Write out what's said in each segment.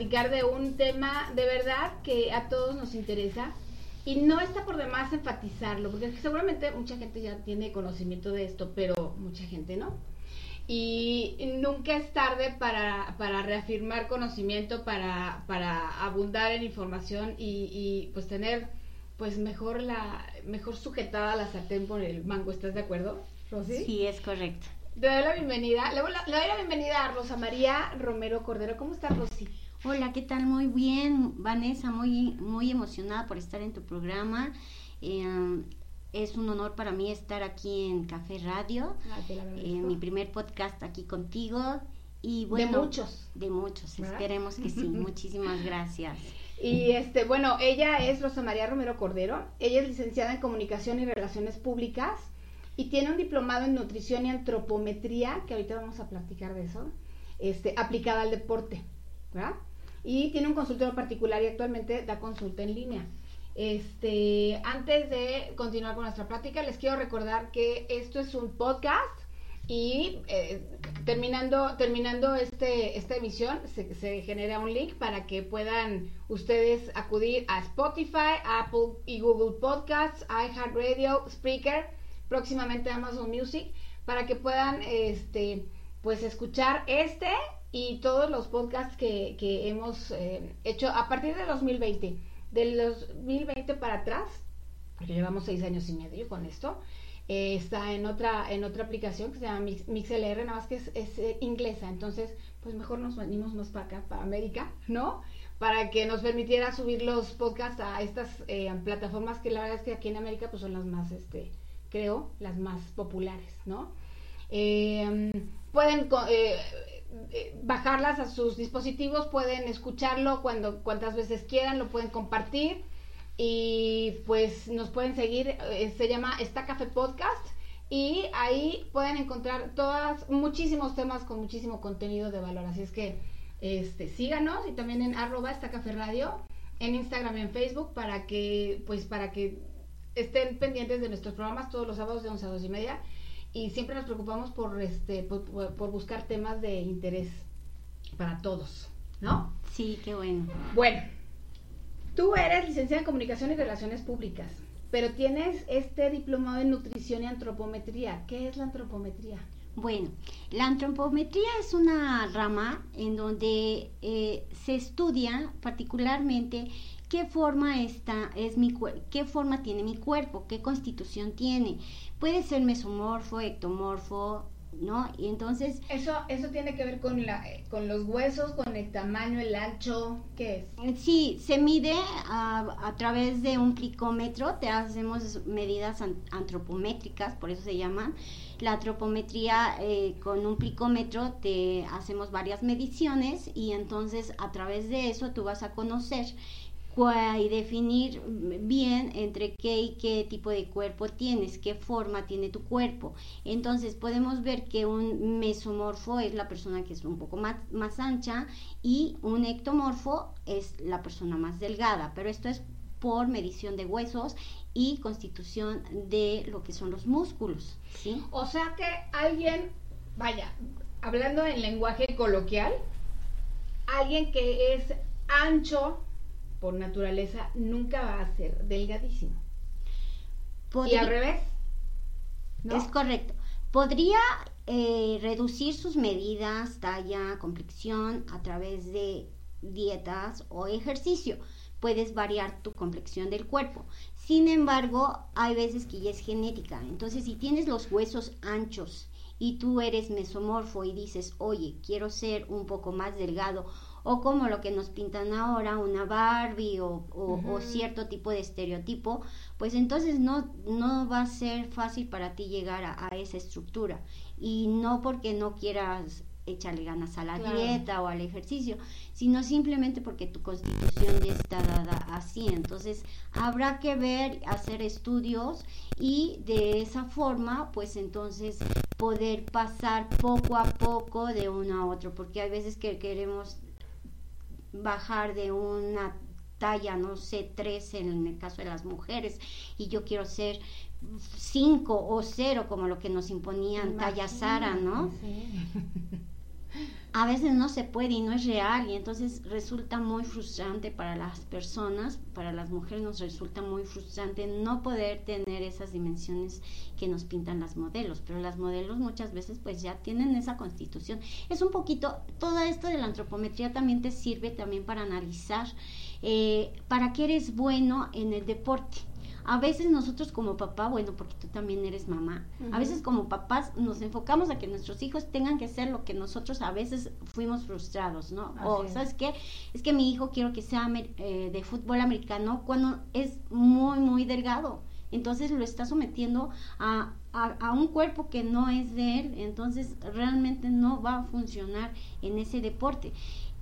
platicar de un tema de verdad que a todos nos interesa. Y no está por demás enfatizarlo, porque seguramente mucha gente ya tiene conocimiento de esto, pero mucha gente no y nunca es tarde para, para reafirmar conocimiento, para, para abundar en información y, y, pues tener pues mejor la mejor sujetada la sartén por el mango, ¿estás de acuerdo, Rosy? Sí, es correcto. Le doy la bienvenida, le doy la, le doy la bienvenida a Rosa María Romero Cordero. ¿Cómo estás, Rosy? Hola, ¿qué tal? Muy bien, Vanessa, muy, muy emocionada por estar en tu programa. Eh, es un honor para mí estar aquí en Café Radio, Ah, agradezco. eh, mi primer podcast aquí contigo. Y bueno, muchos. De muchos, ¿Verdad? esperemos que sí. Muchísimas gracias. Y este, bueno, ella es Rosa María Romero Cordero. Ella es licenciada en Comunicación y Relaciones Públicas y tiene un diplomado en Nutrición y Antropometría, que ahorita vamos a platicar de eso, este, aplicada al deporte, ¿verdad? Y tiene un consultorio particular y actualmente da consulta en línea. Este, antes de continuar con nuestra plática, les quiero recordar que esto es un podcast y eh, terminando, terminando este, esta emisión, se, se genera un link para que puedan ustedes acudir a Spotify, Apple y Google Podcasts, iHeartRadio, Spreaker, próximamente Amazon Music, para que puedan este, pues escuchar este y todos los podcasts que, que hemos eh, hecho a partir de 2020. Del 2020 para atrás, porque llevamos seis años y medio con esto, eh, está en otra en otra aplicación que se llama Mix, MixLR, nada más que es, eh, inglesa, entonces pues mejor nos venimos más para acá, para América, ¿no? Para que nos permitiera subir los podcasts a estas plataformas que la verdad es que aquí en América pues son las más, este, creo, las más populares, ¿no? Pueden eh, bajarlas a sus dispositivos, pueden escucharlo cuando cuantas veces quieran, lo pueden compartir Y pues nos pueden seguir, eh, se llama Esta Café Podcast. Y ahí pueden encontrar todas, muchísimos temas con muchísimo contenido de valor. Así es que este, síganos y también en arroba esta café radio, en Instagram y en Facebook para que, pues para que estén pendientes de nuestros programas todos los sábados de 11 a 2 y media. Y siempre nos preocupamos por, este, por, por buscar temas de interés para todos, ¿no? Sí, qué bueno. Bueno, tú eres licenciada en Comunicación y Relaciones Públicas, pero tienes este diplomado en Nutrición y Antropometría. ¿Qué es la antropometría? Bueno, la antropometría es una rama en donde eh, se estudia particularmente qué forma está, es mi qué forma tiene mi cuerpo, qué constitución tiene. Puede ser mesomorfo, ectomorfo, ¿no? Y entonces... Eso, eso tiene que ver con, la, con los huesos, con el tamaño, el ancho, ¿qué es? Sí, se mide a, a través de un plicómetro, te hacemos medidas antropométricas, por eso se llaman. La antropometría eh, con un plicómetro te hacemos varias mediciones y entonces a través de eso tú vas a conocer y definir bien entre qué y qué tipo de cuerpo tienes, qué forma tiene tu cuerpo. Entonces podemos ver que un mesomorfo es la persona que es un poco más, más ancha y un ectomorfo es la persona más delgada, pero esto es por medición de huesos y constitución de lo que son los músculos. ¿sí? O sea que alguien, vaya, hablando en lenguaje coloquial, alguien que es ancho por naturaleza nunca va a ser delgadísimo. y al revés. Es correcto. Podría eh, reducir sus medidas, talla, complexión a través de dietas o ejercicio. Puedes variar tu complexión del cuerpo. Sin embargo, hay veces que ya es genética. Entonces, si tienes los huesos anchos y tú eres mesomorfo y dices, oye, quiero ser un poco más delgado o como lo que nos pintan ahora, una Barbie o, cierto tipo de estereotipo, pues entonces no, no va a ser fácil para ti llegar a, esa estructura. Y no porque no quieras echarle ganas a la dieta o al ejercicio, sino simplemente porque tu constitución ya está dada así. Entonces habrá que ver, hacer estudios y de esa forma, pues entonces poder pasar poco a poco de uno a otro, porque hay veces que queremos bajar de una talla, no sé, tres en el caso de las mujeres, y yo quiero ser cinco o cero, como lo que nos imponían talla Sara, ¿no? A veces no se puede y no es real y entonces resulta muy frustrante para las personas, para las mujeres nos resulta muy frustrante no poder tener esas dimensiones que nos pintan las modelos, pero las modelos muchas veces pues ya tienen esa constitución. Es un poquito, todo esto de la antropometría también te sirve también para analizar eh, para qué eres bueno en el deporte a veces nosotros como papá, bueno, porque tú también eres mamá, a veces como papás nos enfocamos a que nuestros hijos tengan que ser lo que nosotros a veces fuimos frustrados, ¿no? o, ¿sabes qué? Es que mi hijo quiero que sea eh, de fútbol americano cuando es muy, muy delgado. Entonces lo está sometiendo a, a, un cuerpo que no es de él, entonces realmente no va a funcionar en ese deporte.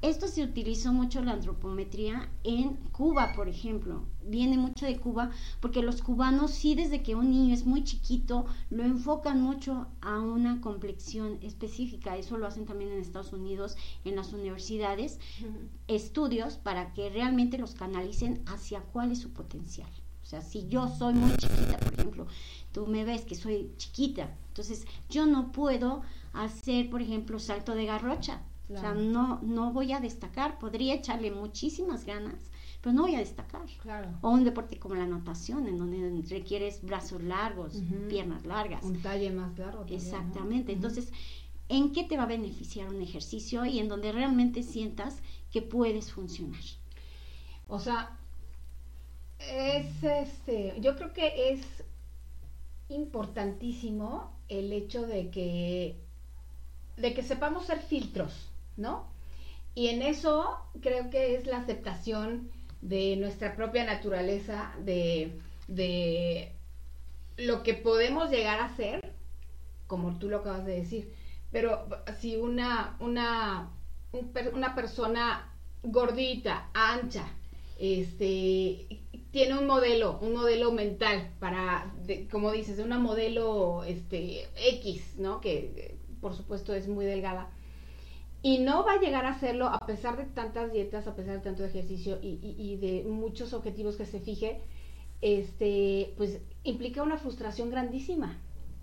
Esto se utilizó mucho la antropometría en Cuba, por ejemplo. Viene mucho de Cuba porque los cubanos sí desde que un niño es muy chiquito lo enfocan mucho a una complexión específica. Eso lo hacen también en Estados Unidos, en las universidades, estudios para que realmente los canalicen hacia cuál es su potencial. O sea, si yo soy muy chiquita, por ejemplo, tú me ves que soy chiquita, entonces yo no puedo hacer, por ejemplo, salto de garrocha o sea, no, no voy a destacar, podría echarle muchísimas ganas, pero no voy a destacar. O un deporte como la natación, en donde requieres brazos largos, piernas largas. Un talle más largo. Exactamente. Entonces, ¿en qué te va a beneficiar un ejercicio y en donde realmente sientas que puedes funcionar? O sea, es este, yo creo que es importantísimo el hecho de que de que sepamos ser filtros ¿no? Y en eso creo que es la aceptación de nuestra propia naturaleza, de, de lo que podemos llegar a ser, como tú lo acabas de decir. Pero si una, una, una persona gordita, ancha, este, tiene un modelo, un modelo mental para, como dices, de una modelo este, X, ¿no? Que por supuesto es muy delgada. Y no va a llegar a hacerlo a pesar de tantas dietas, a pesar de tanto ejercicio y, de muchos objetivos que se fije, este, pues implica una frustración grandísima,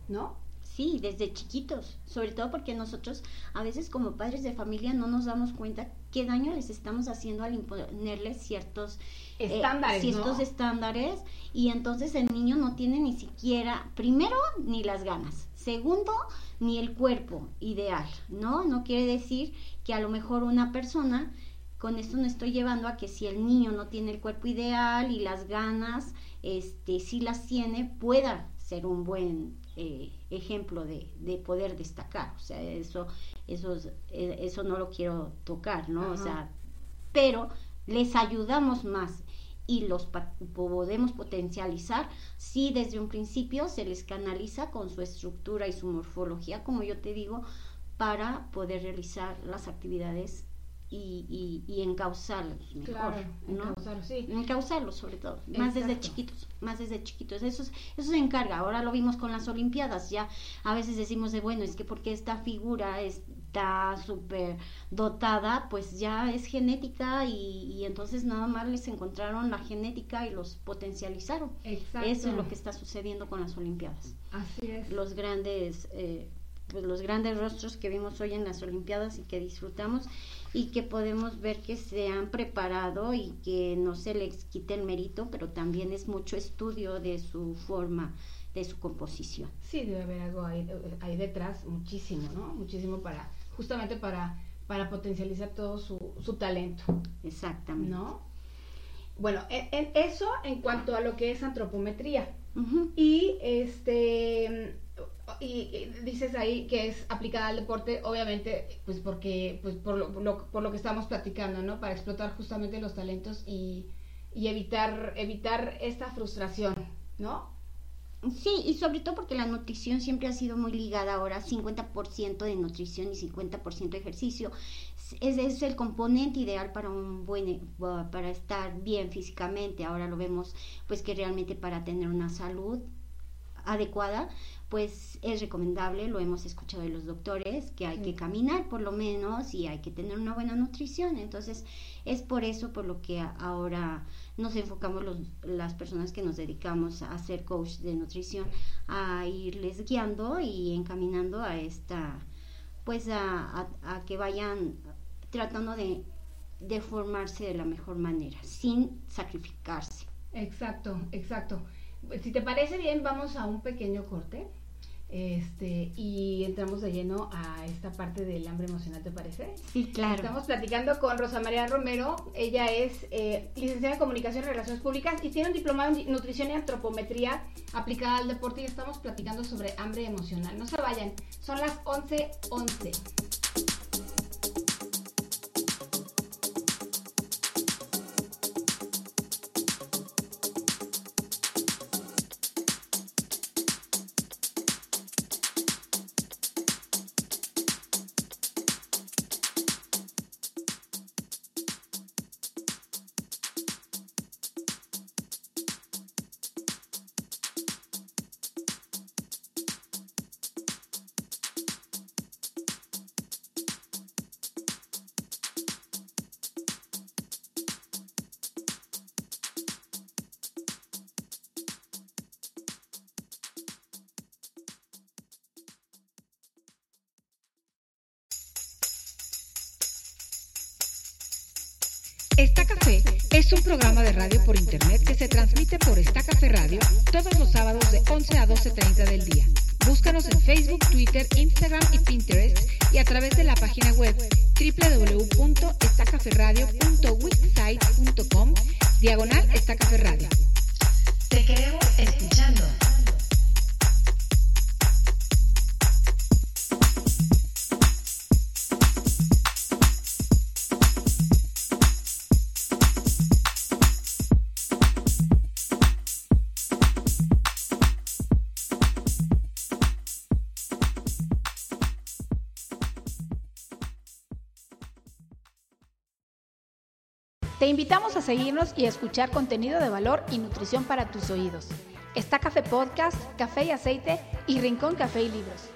¿no? Sí, desde chiquitos, sobre todo porque nosotros a veces como padres de familia no nos damos cuenta qué daño les estamos haciendo al imponerles ciertos eh, estándares, ciertos estándares y entonces el niño no tiene ni siquiera, primero, ni las ganas, segundo, ni el cuerpo ideal, ¿no? No quiere decir que a lo mejor una persona, con esto no estoy llevando a que si el niño no tiene el cuerpo ideal y las ganas, este, si las tiene, pueda ser un buen eh, ejemplo de, de, poder destacar. O sea, eso, eso, eh, eso no lo quiero tocar, ¿no? O sea, pero les ayudamos más y los podemos potencializar si desde un principio se les canaliza con su estructura y su morfología, como yo te digo, para poder realizar las actividades y, y, y encauzarlos mejor, ¿no? Encauzarlos, sobre todo, más desde chiquitos, más desde chiquitos. Eso, eso se encarga. Ahora lo vimos con las Olimpiadas. Ya a veces decimos de bueno, es que porque esta figura está súper dotada, pues ya es genética y, y, entonces nada más les encontraron la genética y los potencializaron. Exacto. Eso es lo que está sucediendo con las Olimpiadas. Así es. Los grandes, eh, pues los grandes rostros que vimos hoy en las Olimpiadas y que disfrutamos y que podemos ver que se han preparado y que no se les quite el mérito, pero también es mucho estudio de su forma, de su composición. Sí, debe haber algo ahí, detrás, muchísimo, ¿no? Muchísimo para, justamente para, para potencializar todo su, su talento. Exactamente. ¿No? Bueno, en, eso en cuanto a lo que es antropometría. Y este y, dices ahí que es aplicada al deporte, obviamente, pues porque, pues por lo, por lo, que estamos platicando, ¿no? Para explotar justamente los talentos y, y evitar, evitar esta frustración, ¿no? Sí, y sobre todo porque la nutrición siempre ha sido muy ligada ahora, 50% de nutrición y 50% de ejercicio. Ese es el componente ideal para un buen para estar bien físicamente. Ahora lo vemos pues que realmente para tener una salud adecuada, pues es recomendable, lo hemos escuchado de los doctores, que hay que caminar por lo menos y hay que tener una buena nutrición. Entonces, es por eso por lo que ahora nos enfocamos los, las personas que nos dedicamos a ser coach de nutrición, a irles guiando y encaminando a esta, pues a, a, que vayan tratando de, de formarse de la mejor manera, sin sacrificarse. Exacto, exacto si te parece bien, vamos a un pequeño corte. Este, y entramos de lleno a esta parte del hambre emocional, ¿te parece? Sí, claro. Estamos platicando con Rosa María Romero. Ella es eh, licenciada en Comunicación y Relaciones Públicas y tiene un diplomado en Nutrición y Antropometría aplicada al deporte y estamos platicando sobre hambre emocional. No se vayan, son las 11:11. 11. Un programa de radio por internet que se transmite por Está Café Radio todos los sábados de 11 a 12.30 del día. Búscanos en Facebook, Twitter, Instagram y Pinterest y a través de la página web www.estacaferradio.wixsite.com diagonal Está Café Radio. Te queremos escuchando. Invitamos a seguirnos y a escuchar contenido de valor y nutrición para tus oídos. Está Café Podcast, Café y Aceite y Rincón Café y Libros.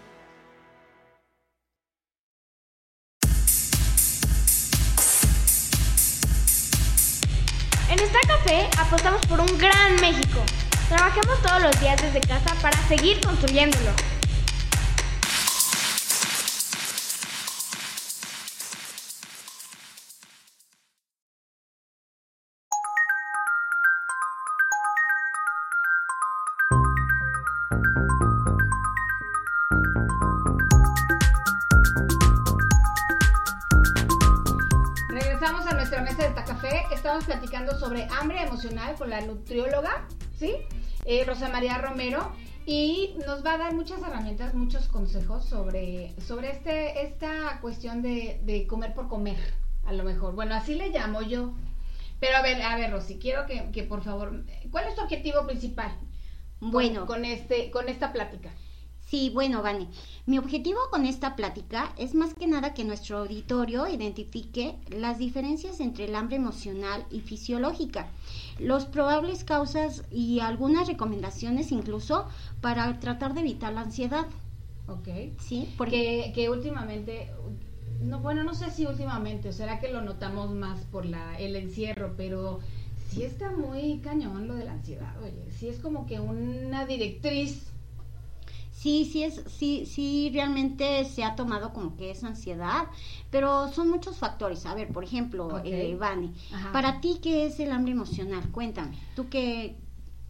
En Está Café apostamos por un gran México. Trabajemos todos los días desde casa para seguir construyéndolo. Estamos platicando sobre hambre emocional con la nutrióloga, ¿sí? Eh, Rosa María Romero. Y nos va a dar muchas herramientas, muchos consejos sobre, sobre este, esta cuestión de, de comer por comer, a lo mejor. Bueno, así le llamo yo. Pero a ver, a ver, Rosy, quiero que, que por favor, ¿cuál es tu objetivo principal? con- Bueno. con, este, con esta plática. Sí, bueno, Vane, mi objetivo con esta plática es más que nada que nuestro auditorio identifique las diferencias entre el hambre emocional y fisiológica, los probables causas y algunas recomendaciones incluso para tratar de evitar la ansiedad, Ok. ¿sí? Porque que últimamente, no, bueno, no sé si últimamente, o será que lo notamos más por la, el encierro, pero sí está muy cañón lo de la ansiedad, oye, sí es como que una directriz. Sí, sí es, sí, sí realmente se ha tomado como que es ansiedad, pero son muchos factores. A ver, por ejemplo, Ok. eh, Ajá. para ti qué es el hambre emocional, cuéntame. ¿Tú qué,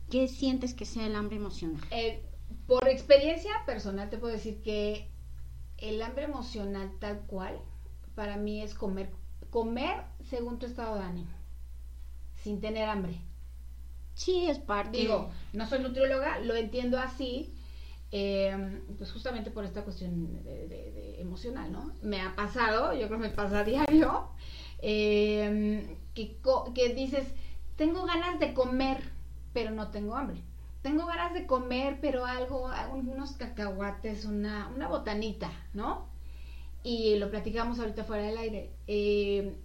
qué sientes que sea el hambre emocional? Eh, por experiencia personal te puedo decir que el hambre emocional tal cual, para mí es comer, comer según tu estado de ánimo, sin tener hambre. Sí, es parte. Digo, no soy nutrióloga, lo entiendo así, eh, pues justamente por esta cuestión de, emocional, ¿no? Me ha pasado, yo creo que me pasa a diario, eh, que, que dices, tengo ganas de comer, pero no tengo hambre. Tengo ganas de comer, pero algo, unos cacahuates, una, una botanita, ¿no? Y lo platicamos ahorita fuera del aire. Eh,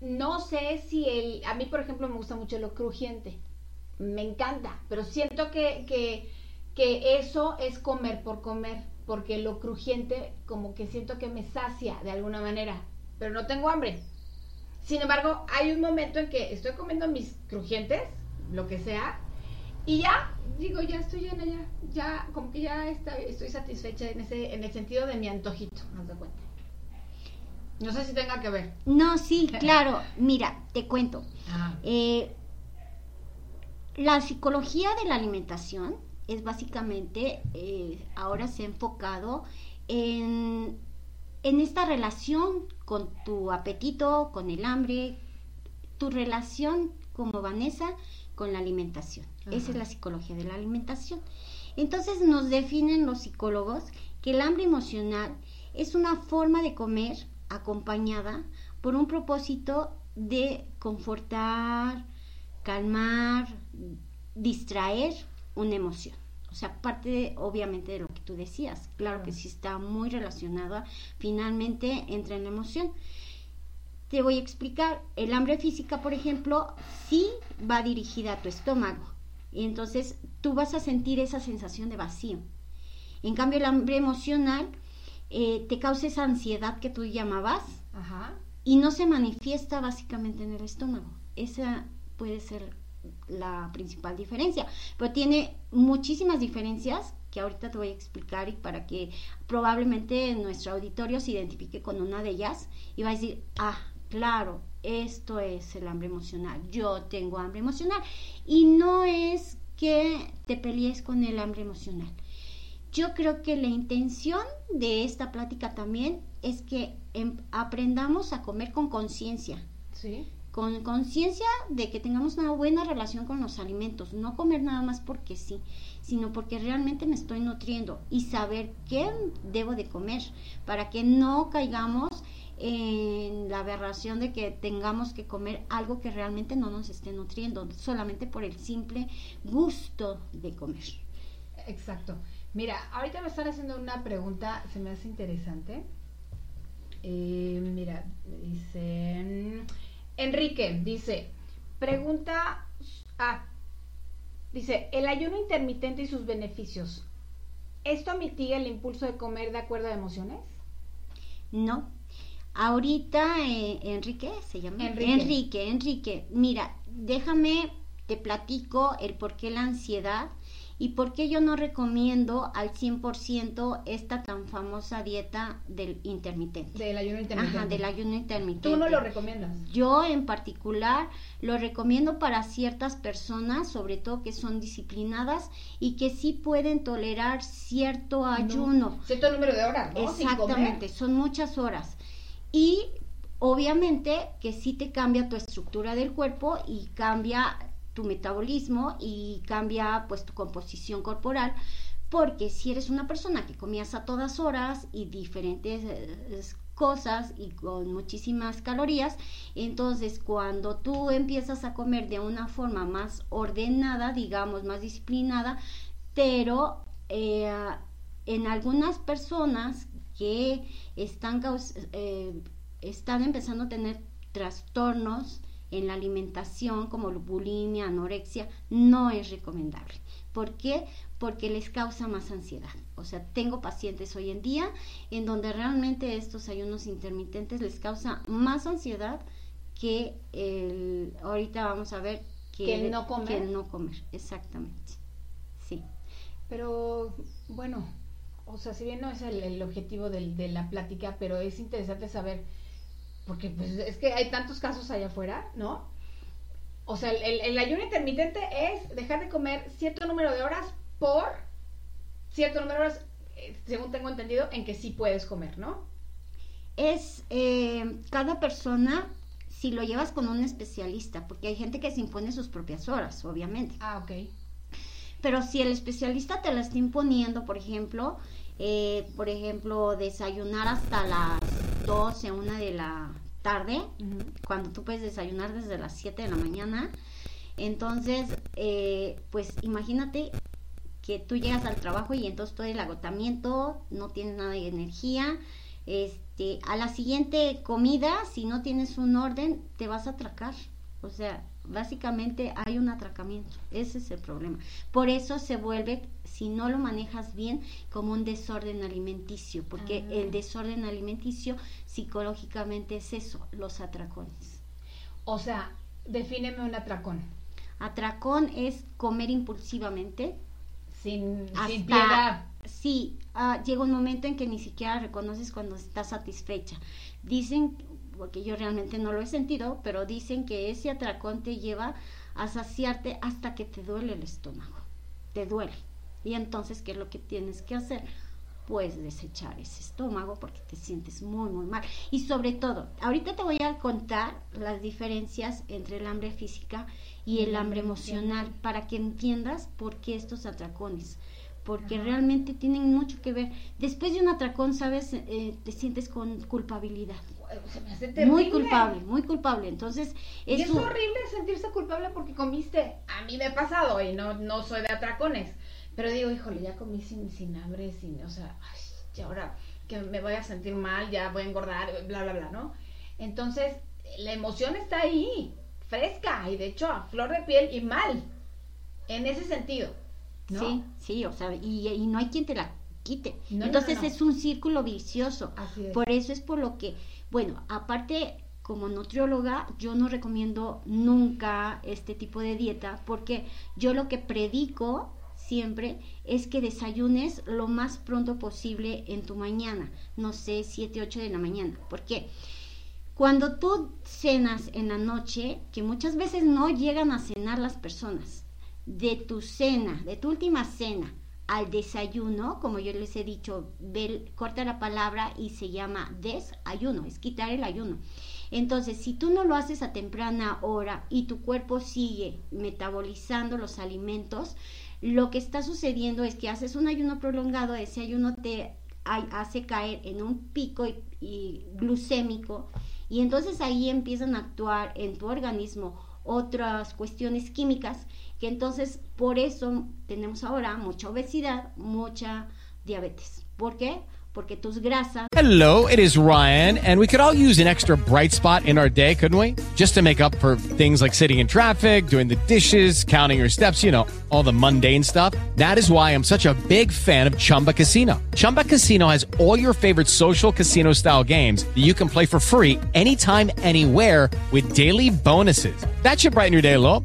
no sé si el, a mí por ejemplo me gusta mucho lo crujiente me encanta, pero siento que, que eso es comer por comer, porque lo crujiente como que siento que me sacia de alguna manera, pero no tengo hambre. Sin embargo, hay un momento en que estoy comiendo mis crujientes, lo que sea, y ya, digo, ya estoy llena, ya, ya, como que ya está- estoy satisfecha en, ese, en el sentido de mi antojito, haz de cuenta. No sé si tenga que ver. No, sí, claro. Mira, te cuento. Ah, Eh, la psicología de la alimentación es básicamente, eh, ahora se ha enfocado en, en esta relación con tu apetito, con el hambre, tu relación como Vanessa con la alimentación. Esa es la psicología de la alimentación. Entonces nos definen los psicólogos que el hambre emocional es una forma de comer acompañada por un propósito de confortar, calmar, distraer una emoción. O sea, parte de- obviamente de lo que tú decías. Claro que sí está muy relacionada finalmente entre la emoción. Te voy a explicar. El hambre física, por ejemplo, sí va dirigida a tu estómago. Y entonces tú vas a sentir esa sensación de vacío. En cambio, el hambre emocional eh, te causa esa ansiedad que tú llamabas ajá. y no se manifiesta básicamente en el estómago. Esa puede ser la principal diferencia, pero tiene muchísimas diferencias que ahorita te voy a explicar y para que probablemente nuestro auditorio se identifique con una de ellas y va a decir, ah, claro, esto es el hambre emocional, yo tengo hambre emocional y no es que te pelees con el hambre emocional. Yo creo que la intención de esta plática también es que em- aprendamos a comer con conciencia, Sí. Con conciencia de que tengamos una buena relación con los alimentos, no comer nada más porque sí, sino porque realmente me estoy nutriendo y saber qué debo de comer para que no caigamos en la aberración de que tengamos que comer algo que realmente no nos esté nutriendo, solamente por el simple gusto de comer. Exacto. Mira, ahorita me están haciendo una pregunta, se me hace interesante. Eh, mira, dice, mm, Enrique dice, pregunta, ah, dice, el ayuno intermitente y sus beneficios. ¿Esto mitiga el impulso de comer de acuerdo a emociones? No. Ahorita, eh, Enrique, se llama. Enrique. Enrique, Enrique, mira, déjame, te platico el por qué la ansiedad y por qué yo no recomiendo al 100% esta tan famosa dieta del intermitente. Del ayuno intermitente. Ajá, del ayuno intermitente. ¿Tú no lo recomiendas? Yo en particular lo recomiendo para ciertas personas, sobre todo que son disciplinadas y que sí pueden tolerar cierto ayuno. Cierto número de horas, ¿no? Exactamente, son muchas horas. Y obviamente que sí te cambia tu estructura del cuerpo y cambia tu metabolismo y cambia pues tu composición corporal. Porque si eres una persona que comías a todas horas y diferentes eh, cosas y con muchísimas calorías, entonces cuando tú empiezas a comer de una forma más ordenada, digamos, más disciplinada, pero eh, en algunas personas que están, eh, están empezando a tener trastornos en la alimentación como bulimia, anorexia, no es recomendable. ¿Por qué? Porque les causa más ansiedad. O sea, tengo pacientes hoy en día en donde realmente estos ayunos intermitentes les causa más ansiedad que el, ahorita vamos a ver que, Que el no comer. que el no comer, exactamente. Sí. Pero bueno, o sea, si bien no es el, el objetivo del- de la plática, pero es interesante saber, porque pues es que hay tantos casos allá afuera, ¿no? O sea, el, ayuno intermitente es dejar de comer cierto número de horas por cierto número de horas, eh, según tengo entendido, en que sí puedes comer, ¿no? es eh, cada persona si lo llevas con un especialista, porque hay gente que se impone sus propias horas, obviamente. Ah, ok. Pero si el especialista te la está imponiendo, por ejemplo, eh, por ejemplo, desayunar hasta las 12, 1 de la tarde, cuando tú puedes desayunar desde las 7 de la mañana, entonces, eh, pues imagínate que tú llegas al trabajo y entonces todo el agotamiento, no tienes nada de energía, este, a la siguiente comida, si no tienes un orden, te vas a atracar. O sea, básicamente hay un atracamiento. Ese es el problema. Por eso se vuelve, si no lo manejas bien, como un desorden alimenticio, porque Ah. el desorden alimenticio psicológicamente es eso, los atracones. O sea, defíneme un atracón. Atracón es comer impulsivamente, Sin, sin hasta- piedad. Sí, ah, llega un momento en que ni siquiera reconoces cuando estás satisfecha. Dicen, porque yo realmente no lo he sentido, pero dicen que ese atracón te lleva a saciarte hasta que te duele el estómago. Te duele. Y entonces, ¿qué es lo que tienes que hacer? Pues desechar ese estómago porque te sientes muy, muy mal. Y sobre todo, ahorita te voy a contar las diferencias entre el hambre física y el hambre emocional para que entiendas por qué estos atracones porque Ajá. realmente tienen mucho que ver. Después de un atracón, ¿sabes? Eh, te sientes con culpabilidad. Se me hace Muy terrible. culpable, muy culpable. Entonces, Y es un- horrible sentirse culpable porque comiste. A mí me ha pasado y no, no soy de atracones. Pero digo, híjole, ya comí sin, sin hambre, sin, o sea, ay, y ahora que me voy a sentir mal, ya voy a engordar, bla, bla, bla, ¿no? Entonces, la emoción está ahí, fresca, y de hecho a flor de piel y mal, en ese sentido, ¿no? Sí, sí, o sea, y, y no hay quien te la quite. No, Entonces no, no. es un círculo vicioso. Así es. Por eso es por lo que, bueno, aparte como nutrióloga, yo no recomiendo nunca este tipo de dieta porque yo lo que predico siempre es que desayunes lo más pronto posible en tu mañana, no sé, 7, 8 de la mañana. ¿Por qué? Cuando tú cenas en la noche, que muchas veces no llegan a cenar las personas, de tu cena, de tu última cena al desayuno, como yo les he dicho, corta la palabra y se llama desayuno, es quitar el ayuno. Entonces, si tú no lo haces a temprana hora y tu cuerpo sigue metabolizando los alimentos, lo que está sucediendo es que haces un ayuno prolongado, ese ayuno te ha- hace caer en un pico glucémico y entonces ahí empiezan a actuar en tu organismo otras cuestiones químicas entonces por eso tenemos ahora mucha obesidad, mucha diabetes. ¿Por qué? porque tus grasas. Hello, it is Ryan, and we could all use an extra bright spot in our day, couldn't we? Just to make up for things like sitting in traffic, doing the dishes, counting your steps, you know, all the mundane stuff. That is why I'm such a big fan of Chumba Casino. Chumba Casino has all your favorite social casino style games that you can play for free anytime, anywhere with daily bonuses. That should brighten your day a little.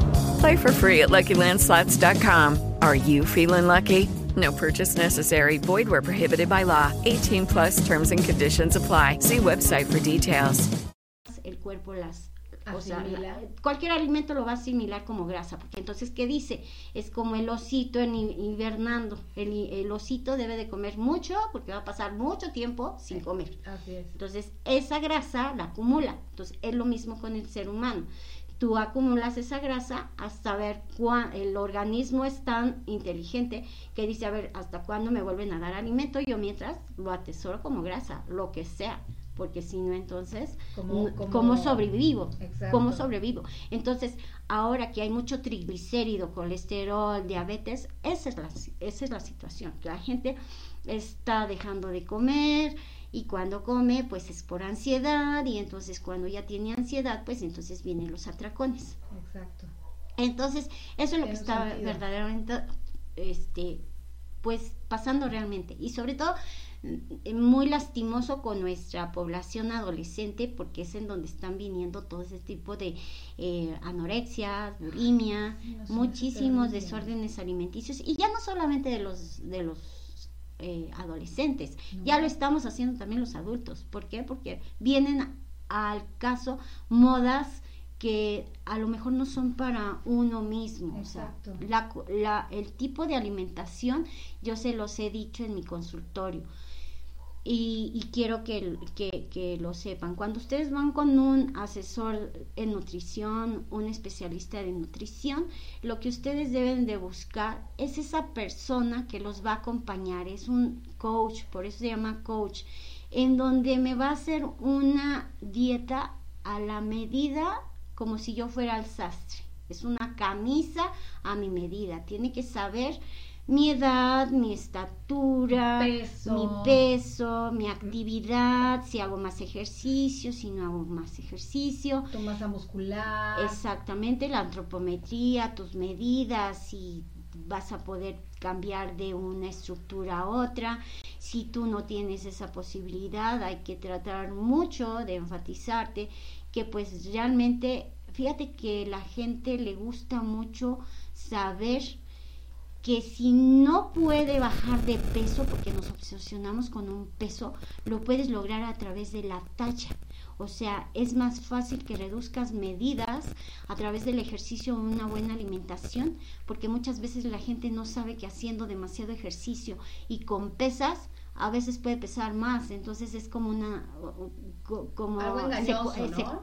Play for free at LuckyLandSlots.com. Are you feeling lucky? No purchase necessary. Void where prohibited by law. 18 plus terms and conditions apply. See website for details. El cuerpo las o sea, la, cualquier alimento lo va a asimilar como grasa, porque entonces, ¿qué dice? Es como el osito en hibernando. El, el, osito debe de comer mucho porque va a pasar mucho tiempo sin comer. Así es. Entonces, esa grasa la acumula. Entonces, es lo mismo con el ser humano tú acumulas esa grasa hasta ver cuándo el organismo es tan inteligente que dice, a ver, ¿hasta cuándo me vuelven a dar alimento? Yo mientras lo atesoro como grasa, lo que sea, porque si no, entonces, ¿cómo sobrevivo? ¿Cómo sobrevivo? Entonces, ahora que hay mucho triglicérido, colesterol, diabetes, esa es la, esa es la situación, que la gente está dejando de comer, y cuando come pues es por ansiedad y entonces cuando ya tiene ansiedad pues entonces vienen los atracones. Exacto. Entonces eso es lo que está verdaderamente este pues pasando realmente y sobre todo mm, muy lastimoso con nuestra población adolescente porque es en donde están viniendo todo ese tipo de eh, anorexia, bulimia, muchísimos desórdenes alimenticios y ya no solamente de los de los eh, adolescentes, ya lo estamos haciendo también los adultos. ¿Por qué? Porque vienen al caso modas que a lo mejor no son para uno mismo. O sea, la, el tipo de alimentación, yo se los he dicho en mi consultorio y, quiero que, que, lo sepan. Cuando ustedes van con un asesor en nutrición, un especialista de nutrición, lo que ustedes deben de buscar es esa persona que los va a acompañar, es un coach, por eso se llama coach, en donde me va a hacer una dieta a la medida como si yo fuera el sastre. Es una camisa a mi medida. Tiene que saber mi edad, mi estatura, mi peso, mi actividad, si hago más ejercicio, si no hago más ejercicio. Tu masa muscular. Exactamente, la antropometría, tus medidas, si vas a poder cambiar de una estructura a otra. Si tú no tienes esa posibilidad, hay que tratar mucho de enfatizarte que pues realmente, fíjate que la gente le gusta mucho saber que si no puede bajar de peso, porque nos obsesionamos con un peso, lo puedes lograr a través de la talla. O sea, es más fácil que reduzcas medidas a través del ejercicio o una buena alimentación, porque muchas veces la gente no sabe que haciendo demasiado ejercicio y con pesas a veces puede pesar más, entonces es como una como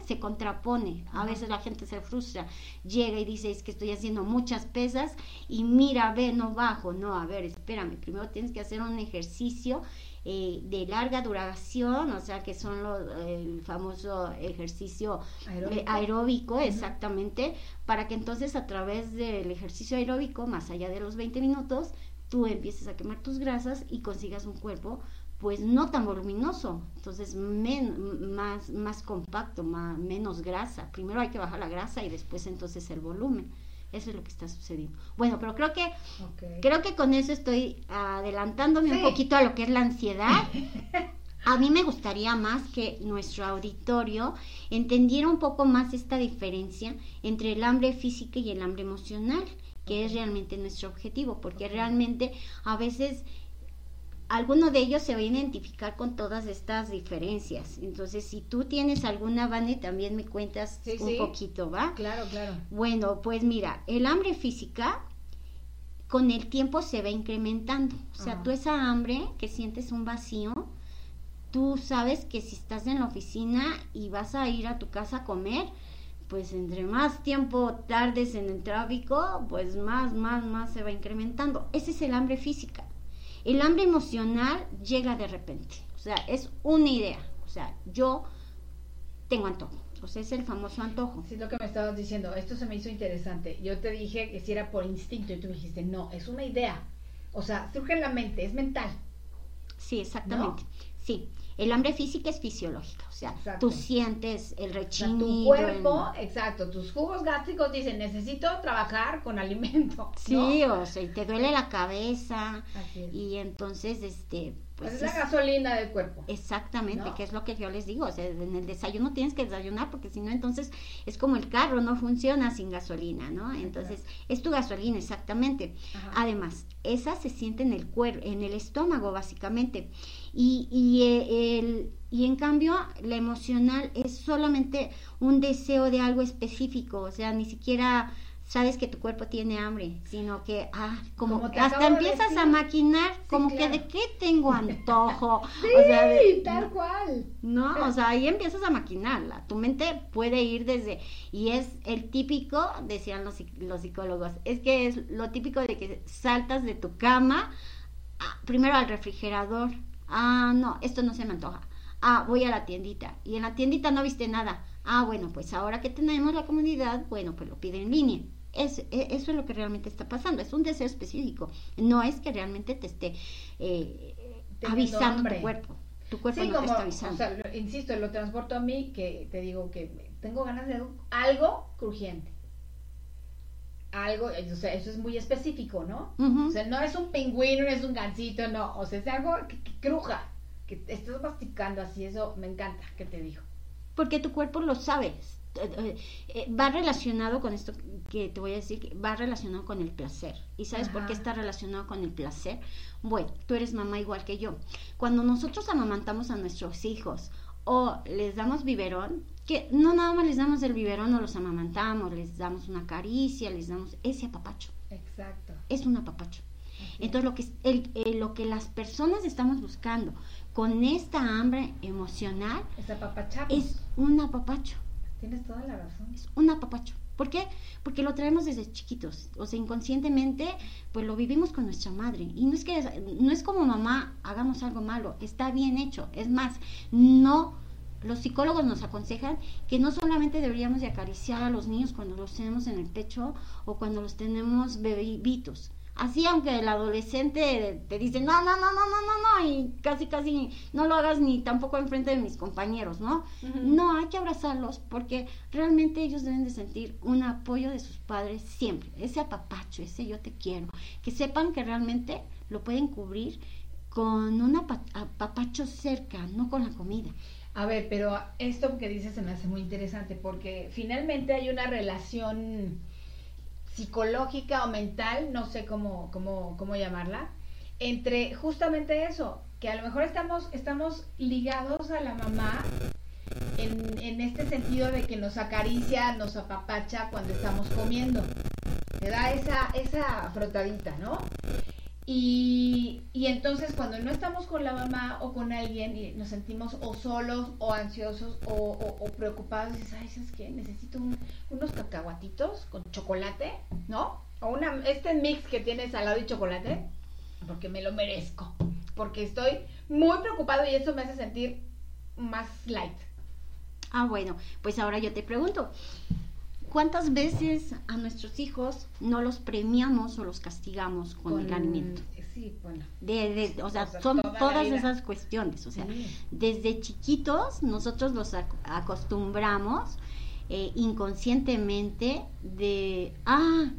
se, contrapone, a veces la gente se frustra, llega y dice es que estoy haciendo muchas pesas y mira, ve, no bajo, no, a ver, espérame, primero tienes que hacer un ejercicio eh, de larga duración, o sea que son los, el famoso ejercicio eh, aeróbico, exactamente, para que entonces a través del ejercicio aeróbico, más allá de los 20 minutos, tú empieces a quemar tus grasas y consigas un cuerpo pues no tan voluminoso, entonces más, más compacto, más, menos grasa. Primero hay que bajar la grasa y después entonces el volumen. Eso es lo que está sucediendo. Bueno, pero creo que creo que con eso estoy adelantándome un poquito a lo que es la ansiedad. A mí me gustaría más que nuestro auditorio entendiera un poco más esta diferencia entre el hambre física y el hambre emocional que es realmente nuestro objetivo, porque realmente a veces alguno de ellos se va a identificar con todas estas diferencias. Entonces, si tú tienes alguna, Vane, también me cuentas un poquito, ¿va? Claro, claro. Bueno, pues mira, el hambre física con el tiempo se va incrementando. O sea, tú esa hambre que sientes un vacío, tú sabes que si estás en la oficina y vas a ir a tu casa a comer, pues entre más tiempo tardes en el tráfico, pues más, más, más se va incrementando. Ese es el hambre física. El hambre emocional llega de repente. O sea, es una idea. O sea, yo tengo antojo. O sea, es el famoso antojo. Sí, lo que me estabas diciendo. Esto se me hizo interesante. Yo te dije que si era por instinto y tú me dijiste, no, es una idea. O sea, surge en la mente, es mental. Sí, exactamente. Sí, el hambre física es fisiológica, o sea, tú sientes el rechinido. tu cuerpo, exacto, tus jugos gástricos dicen, necesito trabajar con alimento. Sí, o sea, y te duele la cabeza. Y entonces, este, pues, es la gasolina del cuerpo. Exactamente, que es lo que yo les digo. O sea, en el desayuno tienes que desayunar porque si no, entonces es como el carro, no funciona sin gasolina, ¿no? Entonces, es tu gasolina, exactamente. Además, esa se siente en el cuerpo, en el estómago, básicamente. Y, y, eh, el, y en cambio, la emocional es solamente un deseo de algo específico, o sea, ni siquiera sabes que tu cuerpo tiene hambre, sino que, ah, como, hasta empiezas a maquinar, como que de qué tengo antojo. sí, o sea, tal cual. No, o sea, ahí empiezas a maquinarla. Tu mente puede ir desde, y es el típico, decían los, los psicólogos, es que es lo típico de que saltas de tu cama, primero al refrigerador, ah, no, esto no se me antoja. Ah, voy a la tiendita. Y en la tiendita no viste nada. Ah, bueno, pues ahora que tenemos la comunidad, bueno, pues lo pide en línea. Es, e, eso es lo que realmente está pasando. Es un deseo específico. No es que realmente te esté eh, avisando tu cuerpo. Tu cuerpo no te está avisando. O sea, insisto, lo transporto a mí que te digo que tengo ganas de algo crujiente. Algo, o sea, eso es muy específico, ¿no? O sea, no es un pingüino, no es un gansito, no. O sea, es algo que, cruja, que estás masticando así, eso me encanta que te digo. Porque tu cuerpo lo sabe, eh, eh, va relacionado con esto que te voy a decir, va relacionado con el placer. ¿Y sabes por qué está relacionado con el placer? Bueno, tú eres mamá igual que yo. Cuando nosotros amamantamos a nuestros hijos o les damos biberón, que no nada más les damos el biberón o los amamantamos, les damos una caricia, les damos ese apapacho. Exacto. Es un apapacho. Entonces lo que, el, lo que las personas estamos buscando con esta hambre emocional es un apapacho. Tienes toda la razón. Es un apapacho. ¿Por qué? Porque lo traemos desde chiquitos. O sea, inconscientemente, pues lo vivimos con nuestra madre. Y no es que, no es como mamá, hagamos algo malo. Está bien hecho. Es más, no, los psicólogos nos aconsejan que no solamente deberíamos de acariciar a los niños cuando los tenemos en el pecho o cuando los tenemos bebitos Así, aunque el adolescente te dice, no, no, no, no, no, no, no, y casi, casi no lo hagas ni tampoco enfrente de mis compañeros, ¿no? No, hay que abrazarlos porque realmente ellos deben de sentir un apoyo de sus padres siempre, ese apapacho, ese yo te quiero, que sepan que realmente lo pueden cubrir con un apapacho cerca, no con la comida. A ver, pero esto que dices se me hace muy interesante porque finalmente hay una relación psicológica o mental, no sé cómo, cómo, cómo llamarla, entre justamente eso, que a lo mejor estamos, estamos ligados a la mamá en, en, este sentido de que nos acaricia, nos apapacha cuando estamos comiendo. Te da esa, esa frotadita, ¿no? Y, entonces cuando no estamos con la mamá o con alguien y nos sentimos o solos o ansiosos o, preocupados, dices, ay, ¿sabes qué? Necesito unos cacahuatitos con chocolate, ¿no? O una, este mix que tiene salado y chocolate, porque me lo merezco, porque estoy muy preocupado y eso me hace sentir más light. Ah, bueno, pues ahora yo te pregunto, ¿Cuántas veces a nuestros hijos no los premiamos o los castigamos con, el alimento? Sí, bueno. De, o sea, son todas esas cuestiones. O sea, desde chiquitos nosotros los acostumbramos eh, inconscientemente de, ah,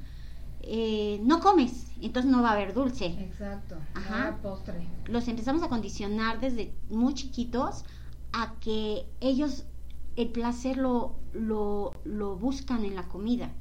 eh, no comes, entonces no va a haber dulce. Exacto. Ajá. postre. Los empezamos a condicionar desde muy chiquitos a que ellos el placer lo, lo, lo buscan en la comida.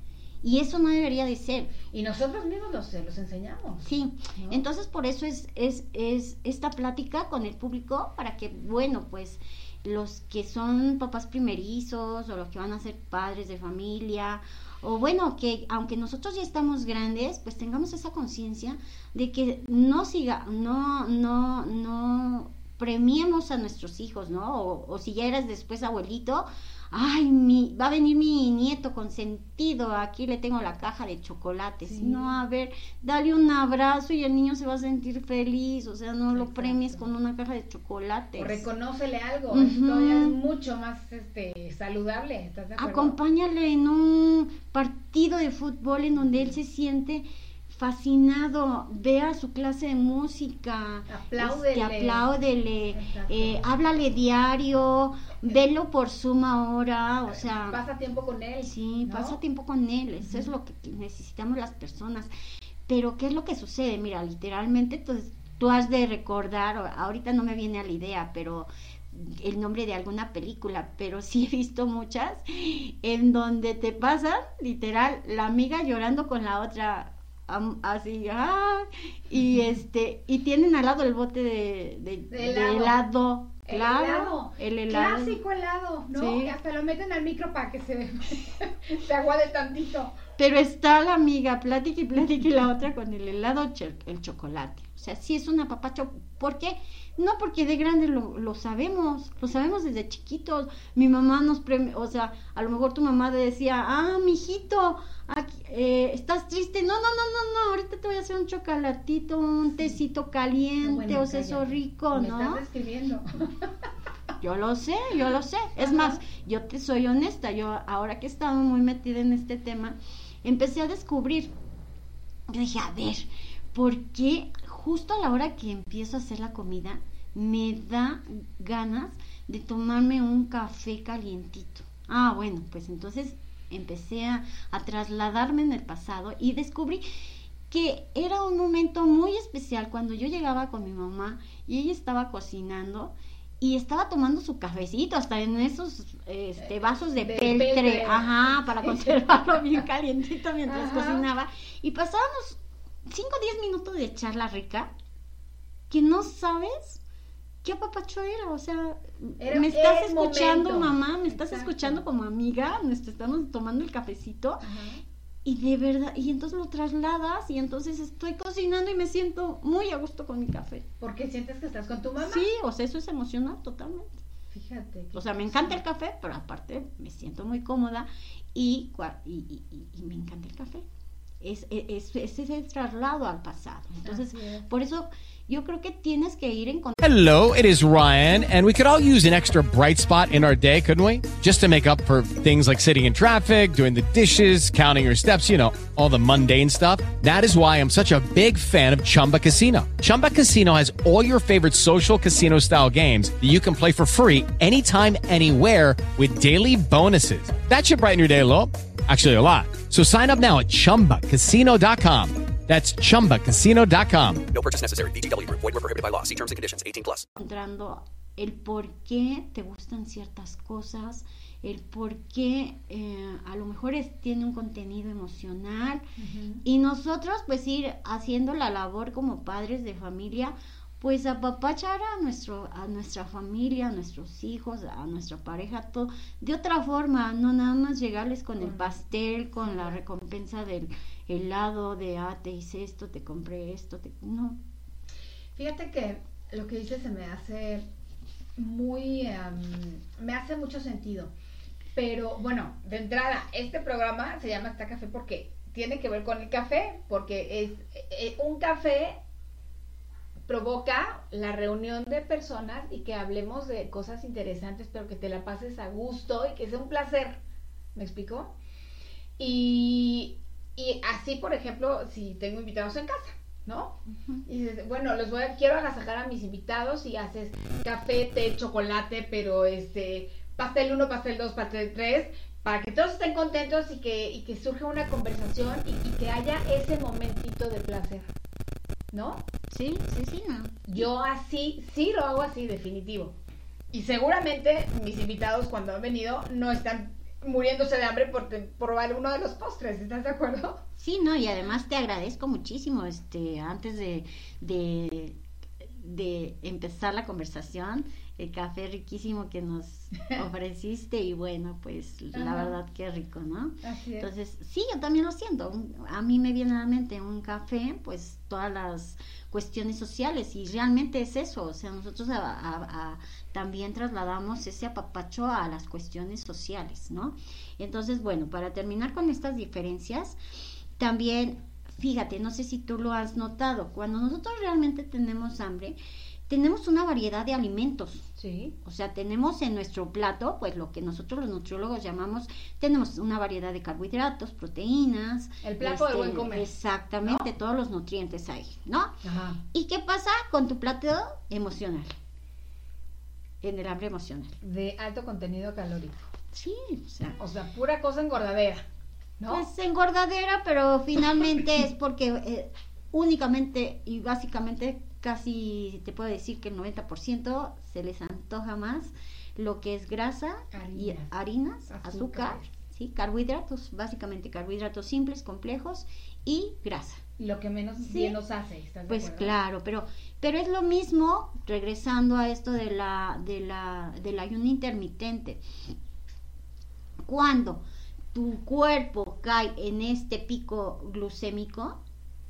Y eso no debería de ser. Y nosotros mismos los, los enseñamos. Sí, entonces por eso es, es, es esta plática con el público para que, bueno, pues los que son papás primerizos o los que van a ser padres de familia o bueno, que aunque nosotros ya estamos grandes, pues tengamos esa conciencia de que no siga, no, no, no premiemos a nuestros hijos, ¿no? O, o si ya eres después abuelito, ay, mi, va a venir mi nieto consentido, aquí le tengo la caja de chocolates. No, a ver, dale un abrazo y el niño se va a sentir feliz, o sea, no lo premies con una caja de chocolates. O reconócele algo, esto ya es mucho más este, saludable, ¿estás de acuerdo? Acompáñale en un partido de fútbol en donde él se siente fascinado, vea su clase de música, apláudele, este, apláudele eh, háblale diario, velo por suma hora, o sea... Pasa tiempo con él. Sí, pasa tiempo con él, eso es lo que necesitamos las personas. Pero, ¿qué es lo que sucede? Mira, literalmente tú, tú has de recordar, ahorita no me viene a la idea, pero el nombre de alguna película, pero sí he visto muchas en donde te pasan, literal, la amiga llorando con la otra así, ah, y este, y tienen al lado el bote de, de, helado. Claro, el helado. Clásico helado, ¿no? Que hasta lo meten al micro para que se, se aguade tantito. Pero está la amiga, plática y plática y la otra con el helado, el chocolate. O sea, sí es una papacho. ¿Por qué? No porque de grande lo, lo, sabemos, lo sabemos desde chiquitos. Mi mamá nos premia, o sea, a lo mejor tu mamá decía, ah, mijito, aquí, eh, ¿estás triste? No, no, no, no, no, ahorita te voy a hacer un chocolatito, un tecito caliente, o sea, eso rico, Me ¿no? Estás escribiendo. Yo lo sé, yo lo sé. Es más, yo te soy honesta, yo ahora que he estado muy metida en este tema, empecé a descubrir, yo dije, a ver, ¿por qué justo a la hora que empiezo a hacer la comida, me da ganas de tomarme un café calientito. Ah, bueno, pues entonces empecé a, trasladarme en el pasado y descubrí que era un momento muy especial cuando yo llegaba con mi mamá y ella estaba cocinando y estaba tomando su cafecito hasta en esos este, vasos de, peltre, ajá, para conservarlo bien calientito mientras cocinaba. Y pasábamos 5 o 10 minutos de charla rica que no sabes qué apapacho era, o sea, me estás escuchando mamá, me estás escuchando como amiga, nos estamos tomando el cafecito y de verdad, y entonces lo trasladas y entonces estoy cocinando y me siento muy a gusto con mi café. Porque sientes que estás con tu mamá. Sí, o sea, eso es emocional totalmente. Fíjate. O sea, me encanta el café, pero aparte me siento muy cómoda y, y, y me encanta el café es, es, es, ese traslado al pasado. Entonces, por eso yo creo que tienes que ir en Hello, it is Ryan, and we could all use an extra bright spot in our day, couldn't we? Just to make up for things like sitting in traffic, doing the dishes, counting your steps, you know, all the mundane stuff. That is why I'm such a big fan of Chumba Casino. Chumba Casino has all your favorite social casino style games that you can play for free anytime, anywhere with daily bonuses. That should brighten your day a little. Actually, a lot. So sign up now at chumbacasino.com. That's chumbacasino.com. No purchase necessary. BGW. Void were prohibited by law. See terms and conditions 18 plus. Entrando el por qué te gustan ciertas cosas, el por qué eh, a lo mejor es, tiene un contenido emocional uh -huh. y nosotros pues ir haciendo la labor como padres de familia pues apapachar a nuestro a nuestra familia, a nuestros hijos, a nuestra pareja, todo de otra forma, no nada más llegarles con el pastel, con la recompensa del helado de ah, te hice esto, te compré esto, te... no. Fíjate que lo que dices se me hace muy um, me hace mucho sentido. Pero bueno, de entrada, este programa se llama Está Café porque tiene que ver con el café, porque es eh, un café provoca la reunión de personas y que hablemos de cosas interesantes, pero que te la pases a gusto y que sea un placer. ¿Me explico? Y, y así, por ejemplo, si tengo invitados en casa, ¿no? Uh -huh. Y dices, bueno, los voy a, quiero agasajar a mis invitados y haces café, té, chocolate, pero este, pastel 1, pastel 2, pastel 3, para que todos estén contentos y que, y que surja una conversación y, y que haya ese momentito de placer. ¿No? Sí, sí, sí. No. Yo así, sí lo hago así, definitivo. Y seguramente mis invitados cuando han venido no están muriéndose de hambre por probar uno de los postres, ¿estás de acuerdo? Sí, no, y además te agradezco muchísimo, este, antes de, de de empezar la conversación, el café riquísimo que nos ofreciste y bueno, pues la verdad que rico, ¿no? Así es. Entonces, sí, yo también lo siento. A mí me viene a la mente un café, pues todas las cuestiones sociales y realmente es eso. O sea, nosotros a- a- a- también trasladamos ese apapacho a las cuestiones sociales, ¿no? Entonces, bueno, para terminar con estas diferencias, también, fíjate, no sé si tú lo has notado, cuando nosotros realmente tenemos hambre, tenemos una variedad de alimentos. Sí. O sea, tenemos en nuestro plato, pues lo que nosotros los nutriólogos llamamos, tenemos una variedad de carbohidratos, proteínas. este, El plato del buen comer. Exactamente, todos los nutrientes ahí, ¿no? Ajá. ¿Y qué pasa con tu plato emocional? En el hambre emocional. De alto contenido calórico. Sí, o sea. O sea, pura cosa engordadera. ¿No? Pues engordadera, pero finalmente es porque eh, únicamente y básicamente casi te puedo decir que el 90% se les antoja más lo que es grasa y Harinas. harinas, azúcar, Azúcar. ¿sí? carbohidratos, básicamente carbohidratos simples, complejos y grasa. Lo que menos Sí. bien nos hace. ¿estás de Pues acuerdo? claro, pero pero es lo mismo regresando a esto de la de la del ayuno intermitente. Cuando tu cuerpo cae en este pico glucémico,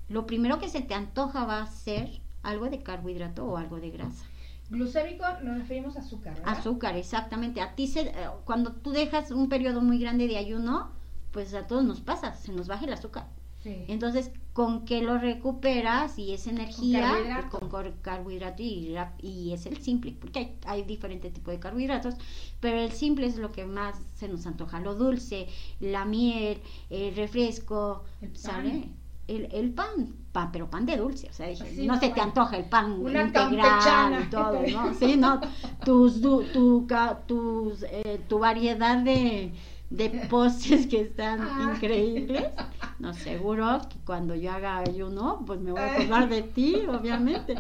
lo primero que se te antoja va a ser algo de carbohidrato o algo de grasa. Glucémico nos referimos a azúcar, ¿verdad? Azúcar, exactamente. A ti se, eh, cuando tú dejas un periodo muy grande de ayuno, pues a todos nos pasa, se nos baja el azúcar. Sí. Entonces, ¿con qué lo recuperas? Y es energía, carbohidrato. con carbohidrato y, ra- y es el simple, porque hay, hay diferentes tipos de carbohidratos, pero el simple es lo que más se nos antoja, lo dulce, la miel, el refresco, El pan. ¿sale? El, el pan, pan, pero pan de dulce, o sea, dije, Sí, no, no, se te antoja el pan integral y todo, ¿no? Sí, no, tus, tu, ca- tus, eh, tu variedad de, de postres que están Ah. increíbles. No, seguro que cuando yo haga ayuno, pues me voy a acordar de ti, obviamente.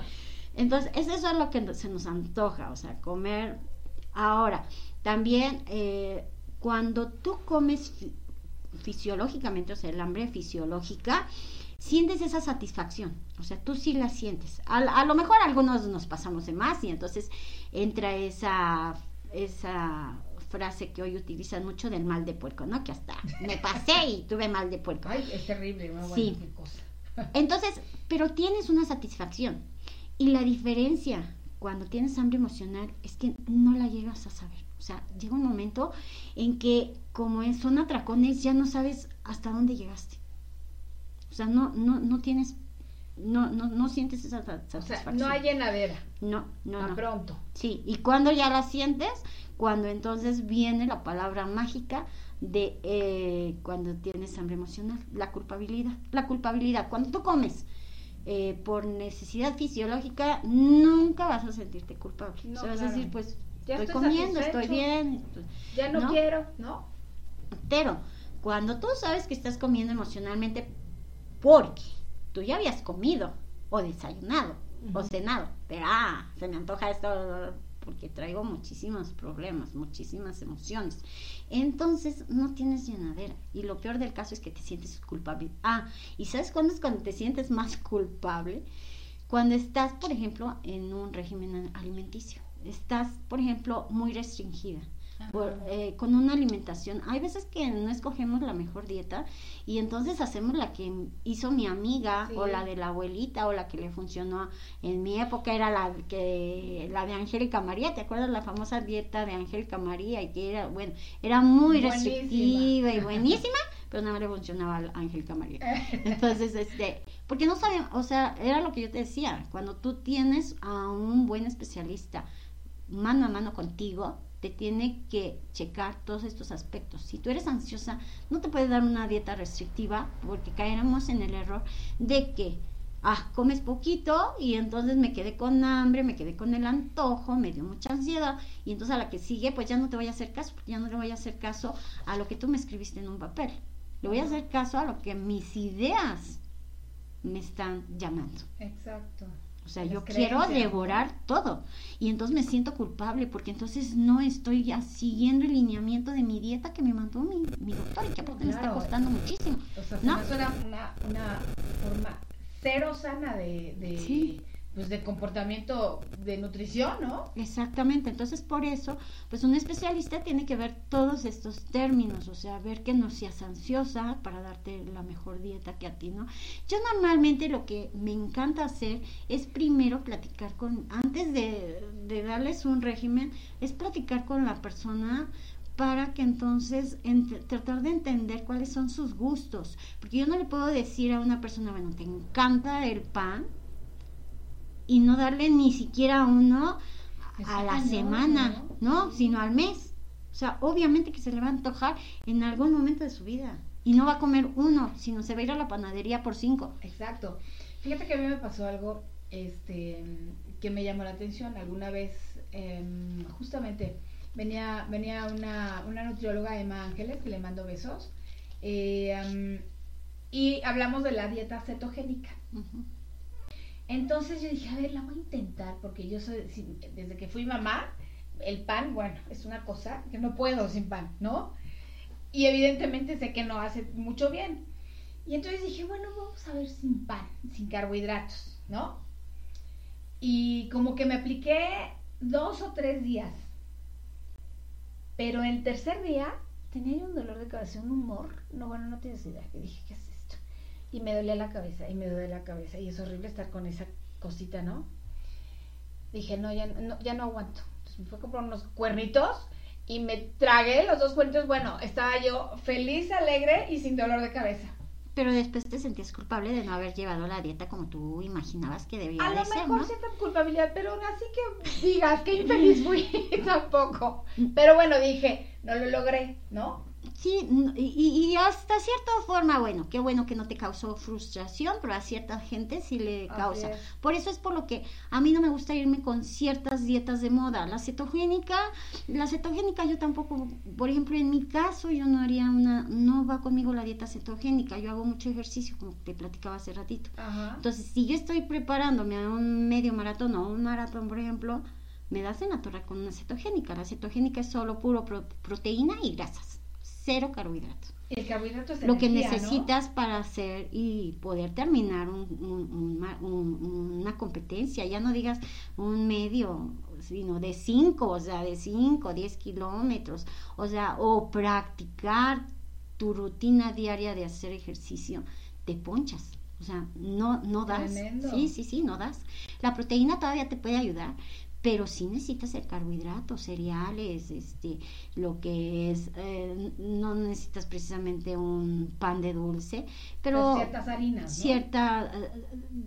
Entonces, es eso lo que se nos antoja, o sea, comer. Ahora, también eh, cuando tú comes fi- fisiológicamente, o sea, el hambre fisiológica, sientes esa satisfacción, o sea, tú sí la sientes. A, a lo mejor algunos nos pasamos de más y entonces entra esa, esa frase que hoy utilizan mucho del mal de puerco, ¿no? Que hasta me pasé y tuve mal de puerco. Ay, es terrible, no Sí. qué cosa. Entonces, pero tienes una satisfacción. Y la diferencia cuando tienes hambre emocional es que no la llegas a saber. O sea, llega un momento en que como son atracones, ya no sabes hasta dónde llegaste. O sea, no, no, no tienes, no, no, no sientes esa sa- O sea, satisfacción. no hay llenadera. No, no, a no. pronto. Sí, y cuando ya la sientes, cuando entonces viene la palabra mágica de eh, cuando tienes hambre emocional, la culpabilidad. La culpabilidad, cuando tú comes eh, por necesidad fisiológica, nunca vas a sentirte culpable. No, o sea, vas a decir, pues Ya estoy, estoy comiendo, estoy bien. Ya no, ¿No? quiero, ¿no? Pero cuando tú sabes que estás comiendo emocionalmente porque tú ya habías comido o desayunado o cenado, pero ah, se me antoja esto porque traigo muchísimos problemas, muchísimas emociones. Entonces no tienes llenadera y lo peor del caso es que te sientes culpable. Ah, ¿y sabes cuándo es cuando te sientes más culpable? Cuando estás, por ejemplo, en un régimen alimenticio. Estás, por ejemplo, muy restringida. Por, eh, con una alimentación. Hay veces que no escogemos la mejor dieta y entonces hacemos la que hizo mi amiga Sí. o la de la abuelita o la que le funcionó en mi época era la que la de Angélica María, ¿te acuerdas la famosa dieta de Angélica María y que era bueno, era muy Buenísima. restrictiva y buenísima, pero no le funcionaba a Angélica María. Entonces, este, porque no sabían, o sea, era lo que yo te decía, cuando tú tienes a un buen especialista mano a mano contigo, te tiene que checar todos estos aspectos. Si tú eres ansiosa, no te puedes dar una dieta restrictiva porque caeremos en el error de que, ah, comes poquito y entonces me quedé con hambre, me quedé con el antojo, me dio mucha ansiedad y entonces a la que sigue, pues ya no te voy a hacer caso, ya no le voy a hacer caso a lo que tú me escribiste en un papel. Le voy a hacer caso a lo que mis ideas me están llamando. Exacto. O sea, yo quiero devorar todo. Y entonces me siento culpable porque entonces no estoy ya siguiendo el lineamiento de mi dieta que me mandó mi, mi doctor y que aparte me está Claro. costando muchísimo. O sea, se ¿No? hace una, una, una forma cero sana de, de, Sí. Pues de comportamiento de nutrición, ¿no? Exactamente, entonces por eso, pues un especialista tiene que ver todos estos términos, o sea, ver que no seas ansiosa para darte la mejor dieta que a ti, ¿no? Yo normalmente lo que me encanta hacer es primero platicar con, antes de, de darles un régimen, es platicar con la persona para que entonces tratar de entender cuáles son sus gustos, porque yo no le puedo decir a una persona, bueno, te encanta el pan, y no darle ni siquiera uno a la semana, ¿no? Sino al mes. O sea, obviamente que se le va a antojar en algún momento de su vida. Y no va a comer uno, sino se va a ir a la panadería por cinco. Exacto. Fíjate que a mí me pasó algo este, que me llamó la atención. Alguna vez, em, justamente, venía, venía una, una nutrióloga, Emma Ángeles, que le mando besos, eh, y hablamos de la dieta cetogénica. Entonces yo dije, a ver, la voy a intentar, porque yo soy, desde que fui mamá, el pan, bueno, es una cosa que no puedo sin pan, ¿no? Y evidentemente sé que no hace mucho bien. Y entonces dije, bueno, vamos a ver sin pan, sin carbohidratos, ¿no? Y como que me apliqué dos o tres días. Pero el tercer día tenía un dolor de cabeza, un humor. No, bueno, no tienes idea. Y dije, ¿qué es y me dolía la cabeza y me duele la cabeza y es horrible estar con esa cosita, ¿no? Dije, no, ya no, ya no aguanto. Entonces me fue a comprar unos cuernitos y me tragué los dos cuernitos. Bueno, estaba yo feliz, alegre y sin dolor de cabeza. Pero después te sentías culpable de no haber llevado la dieta como tú imaginabas que debía a de ser, A lo mejor siento culpabilidad, pero así que digas que infeliz fui tampoco. Pero bueno, dije, no lo logré, ¿no? Sí, y, hasta cierta forma, bueno, qué bueno que no te causó frustración, pero a cierta gente sí le causa. Por eso es por lo que a mí no me gusta irme con ciertas dietas de moda. La cetogénica, la cetogénica yo tampoco, por ejemplo, en mi caso yo no haría una, no va conmigo la dieta cetogénica, yo hago mucho ejercicio, como te platicaba hace ratito. Entonces, si yo estoy preparándome a un medio maratón o un maratón, por ejemplo, me das en la torre con una cetogénica. La cetogénica es solo puro proteína y grasas cero carbohidratos. El carbohidrato es Lo que necesitas para hacer y poder terminar una competencia, ya no digas un medio, sino de 5, o sea, de 5, 10 kilómetros, o sea, o practicar tu rutina diaria de hacer ejercicio, te ponchas. O sea, no, no das. Sí, sí, sí, no das. La proteína todavía te puede ayudar, pero sí necesitas el carbohidrato, cereales, este, lo que es, eh, no necesitas precisamente un pan de dulce, pero, ciertas harinas, cierta, eh,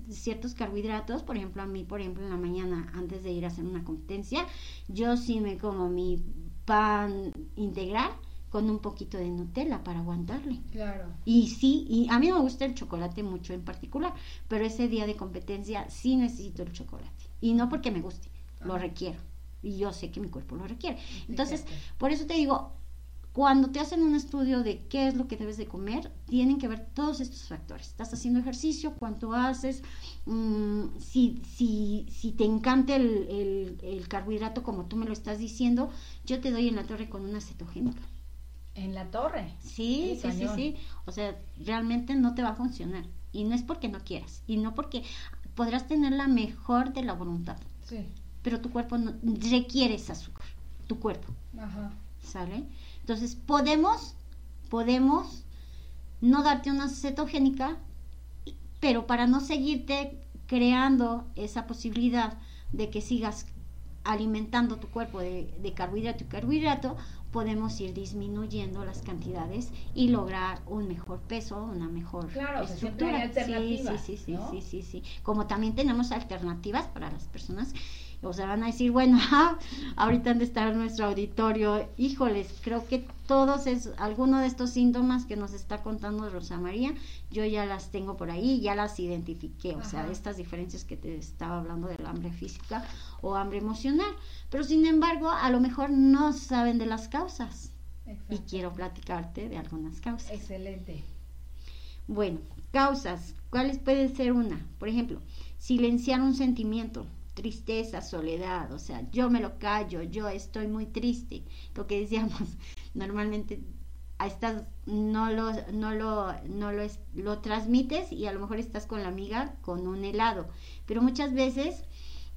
ciertos carbohidratos, por ejemplo, a mí, por ejemplo, en la mañana, antes de ir a hacer una competencia, yo sí me como mi pan integral, con un poquito de Nutella para aguantarle. Claro. Y sí, y a mí me gusta el chocolate mucho en particular, pero ese día de competencia sí necesito el chocolate. Y no porque me guste, lo requiero. Y yo sé que mi cuerpo lo requiere. Entonces, por eso te digo, cuando te hacen un estudio de qué es lo que debes de comer, tienen que ver todos estos factores. ¿Estás haciendo ejercicio? ¿Cuánto haces? Mm, si, si, si te encanta el, el, carbohidrato como tú me lo estás diciendo, yo te doy en la torre con una cetogénica. ¿En la torre? Sí, sí, sí, sí. O sea, realmente no te va a funcionar. Y no es porque no quieras. Y no porque podrás tener la mejor de la voluntad. Sí pero tu cuerpo no, requiere ese azúcar, tu cuerpo. Ajá. ¿Sale? Entonces, podemos, podemos no darte una cetogénica, pero para no seguirte creando esa posibilidad de que sigas alimentando tu cuerpo de, de carbohidrato y carbohidrato, podemos ir disminuyendo las cantidades y lograr un mejor peso, una mejor estructura. Sí, sí, sí, sí, sí, sí, sí. Como también tenemos alternativas para las personas o sea, van a decir, bueno, ahorita han de estar en nuestro auditorio, híjoles, creo que todos es, alguno de estos síntomas que nos está contando Rosa María, yo ya las tengo por ahí, ya las identifiqué, o sea, estas diferencias que te estaba hablando del hambre física o hambre emocional, pero sin embargo, a lo mejor no saben de las causas. Y quiero platicarte de algunas causas. Excelente. Bueno, causas, ¿cuáles puede ser una? Por ejemplo, silenciar un sentimiento, tristeza, soledad, o sea, yo me lo callo, yo estoy muy triste, lo que decíamos, normalmente estás, no lo, no lo, no lo, lo transmites y a lo mejor estás con la amiga con un helado. Pero muchas veces,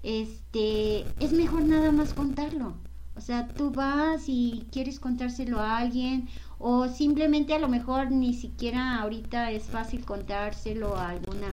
este, es mejor nada más contarlo. O sea, tú vas y quieres contárselo a alguien o simplemente a lo mejor ni siquiera ahorita es fácil contárselo a alguna.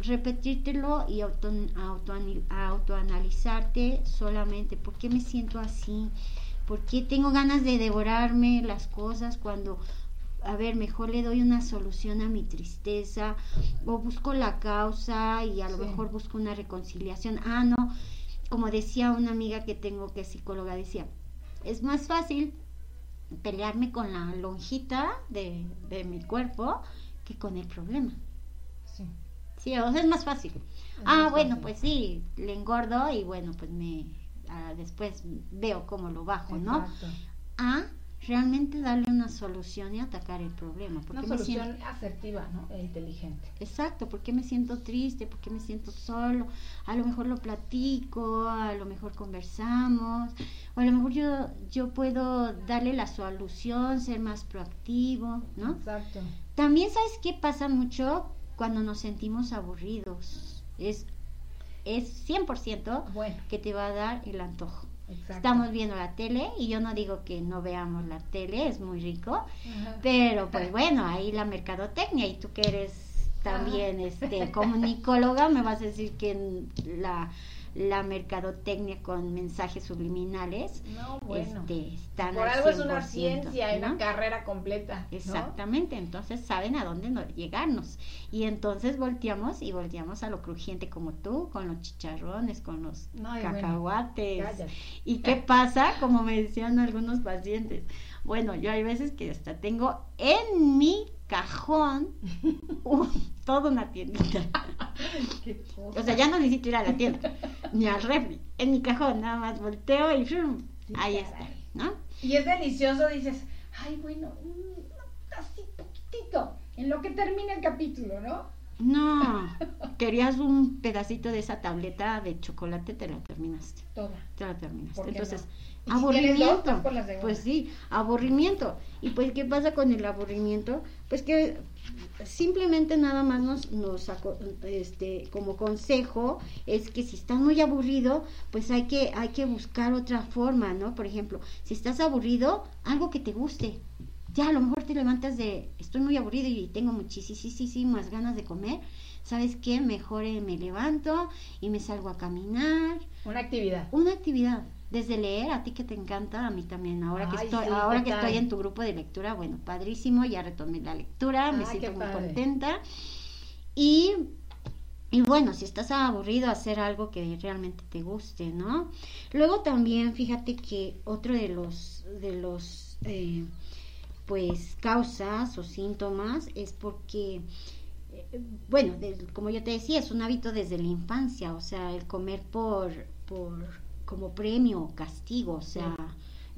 repetírtelo y auto, autoani- autoanalizarte solamente. ¿Por qué me siento así? ¿Por qué tengo ganas de devorarme las cosas cuando, a ver, mejor le doy una solución a mi tristeza o busco la causa y a lo Sí. mejor busco una reconciliación? Ah, no, como decía una amiga que tengo que es psicóloga, decía, es más fácil pelearme con la lonjita de, de mi cuerpo que con el problema. Sí. O sea, es más fácil. ah, más bueno, fácil. pues sí, le engordo y bueno, pues me ah, después veo cómo lo bajo, ¿no? Exacto. A realmente darle una solución y atacar el problema. ¿Por Una solución siento- asertiva, ¿no? E inteligente. Exacto, ¿por qué me siento triste? ¿Por qué me siento solo? A lo mejor lo platico, a lo mejor conversamos, o a lo mejor yo, yo puedo darle la solución, ser más proactivo, ¿no? Exacto. También sabes qué pasa mucho cuando nos sentimos aburridos. Es, es 100% Bueno, que te va a dar el antojo. exacto. Estamos viendo la tele y yo no digo que no veamos la tele, es muy rico, Ajá. pero pues bueno, ahí la mercadotecnia y tú que eres también este comunicóloga me vas a decir que la la mercadotecnia con mensajes subliminales No, bueno. este, están Por al algo es una 100%, ciencia, ¿no? una carrera completa. ¿no? Exactamente, entonces saben a dónde no- llegarnos. Y entonces volteamos y volteamos a lo crujiente como tú, con los chicharrones, con los bueno, cacahuates. ¿Y qué pasa? Como me decían algunos pacientes. Bueno, yo hay veces que hasta tengo en mi cajón un- toda una tiendita. O sea, ya no necesito ir a la tienda, ni al refri. En mi cajón nada más volteo y ¡frum! Sí, ahí está, ¿no? Y es delicioso, dices, ay, bueno, mm, así poquitito, en lo que termina el capítulo, ¿no? No, querías un pedacito de esa tableta de chocolate, te la terminaste. Toda. Te la terminaste. ¿Por qué Entonces, no? Y si tienes dos, aburrimiento. por las pues sí, aburrimiento. Y pues, ¿qué pasa con el aburrimiento? Pues que simplemente nada más nos, nos este, como consejo es que si estás muy aburrido, pues hay que, hay que buscar otra forma, ¿no? Por ejemplo, si estás aburrido, algo que te guste. Ya a lo mejor te levantas de, estoy muy aburrido y tengo muchísimas ganas de comer. ¿Sabes qué? Mejor eh, me levanto y me salgo a caminar. Una actividad. Una actividad. Desde leer, a ti que te encanta, a mí también. Ahora que estoy, sí, ahora ¿qué que tal? estoy en tu grupo de lectura, bueno, padrísimo, ya retomé la lectura, me siento muy padre. contenta. Y, y bueno, si estás aburrido, hacer algo que realmente te guste, ¿no? Luego también, fíjate que otro de los, de los, eh, pues, causas o síntomas es porque eh, bueno, de- como yo te decía, es un hábito desde la infancia, o sea, el comer por, por como premio o castigo, o sea,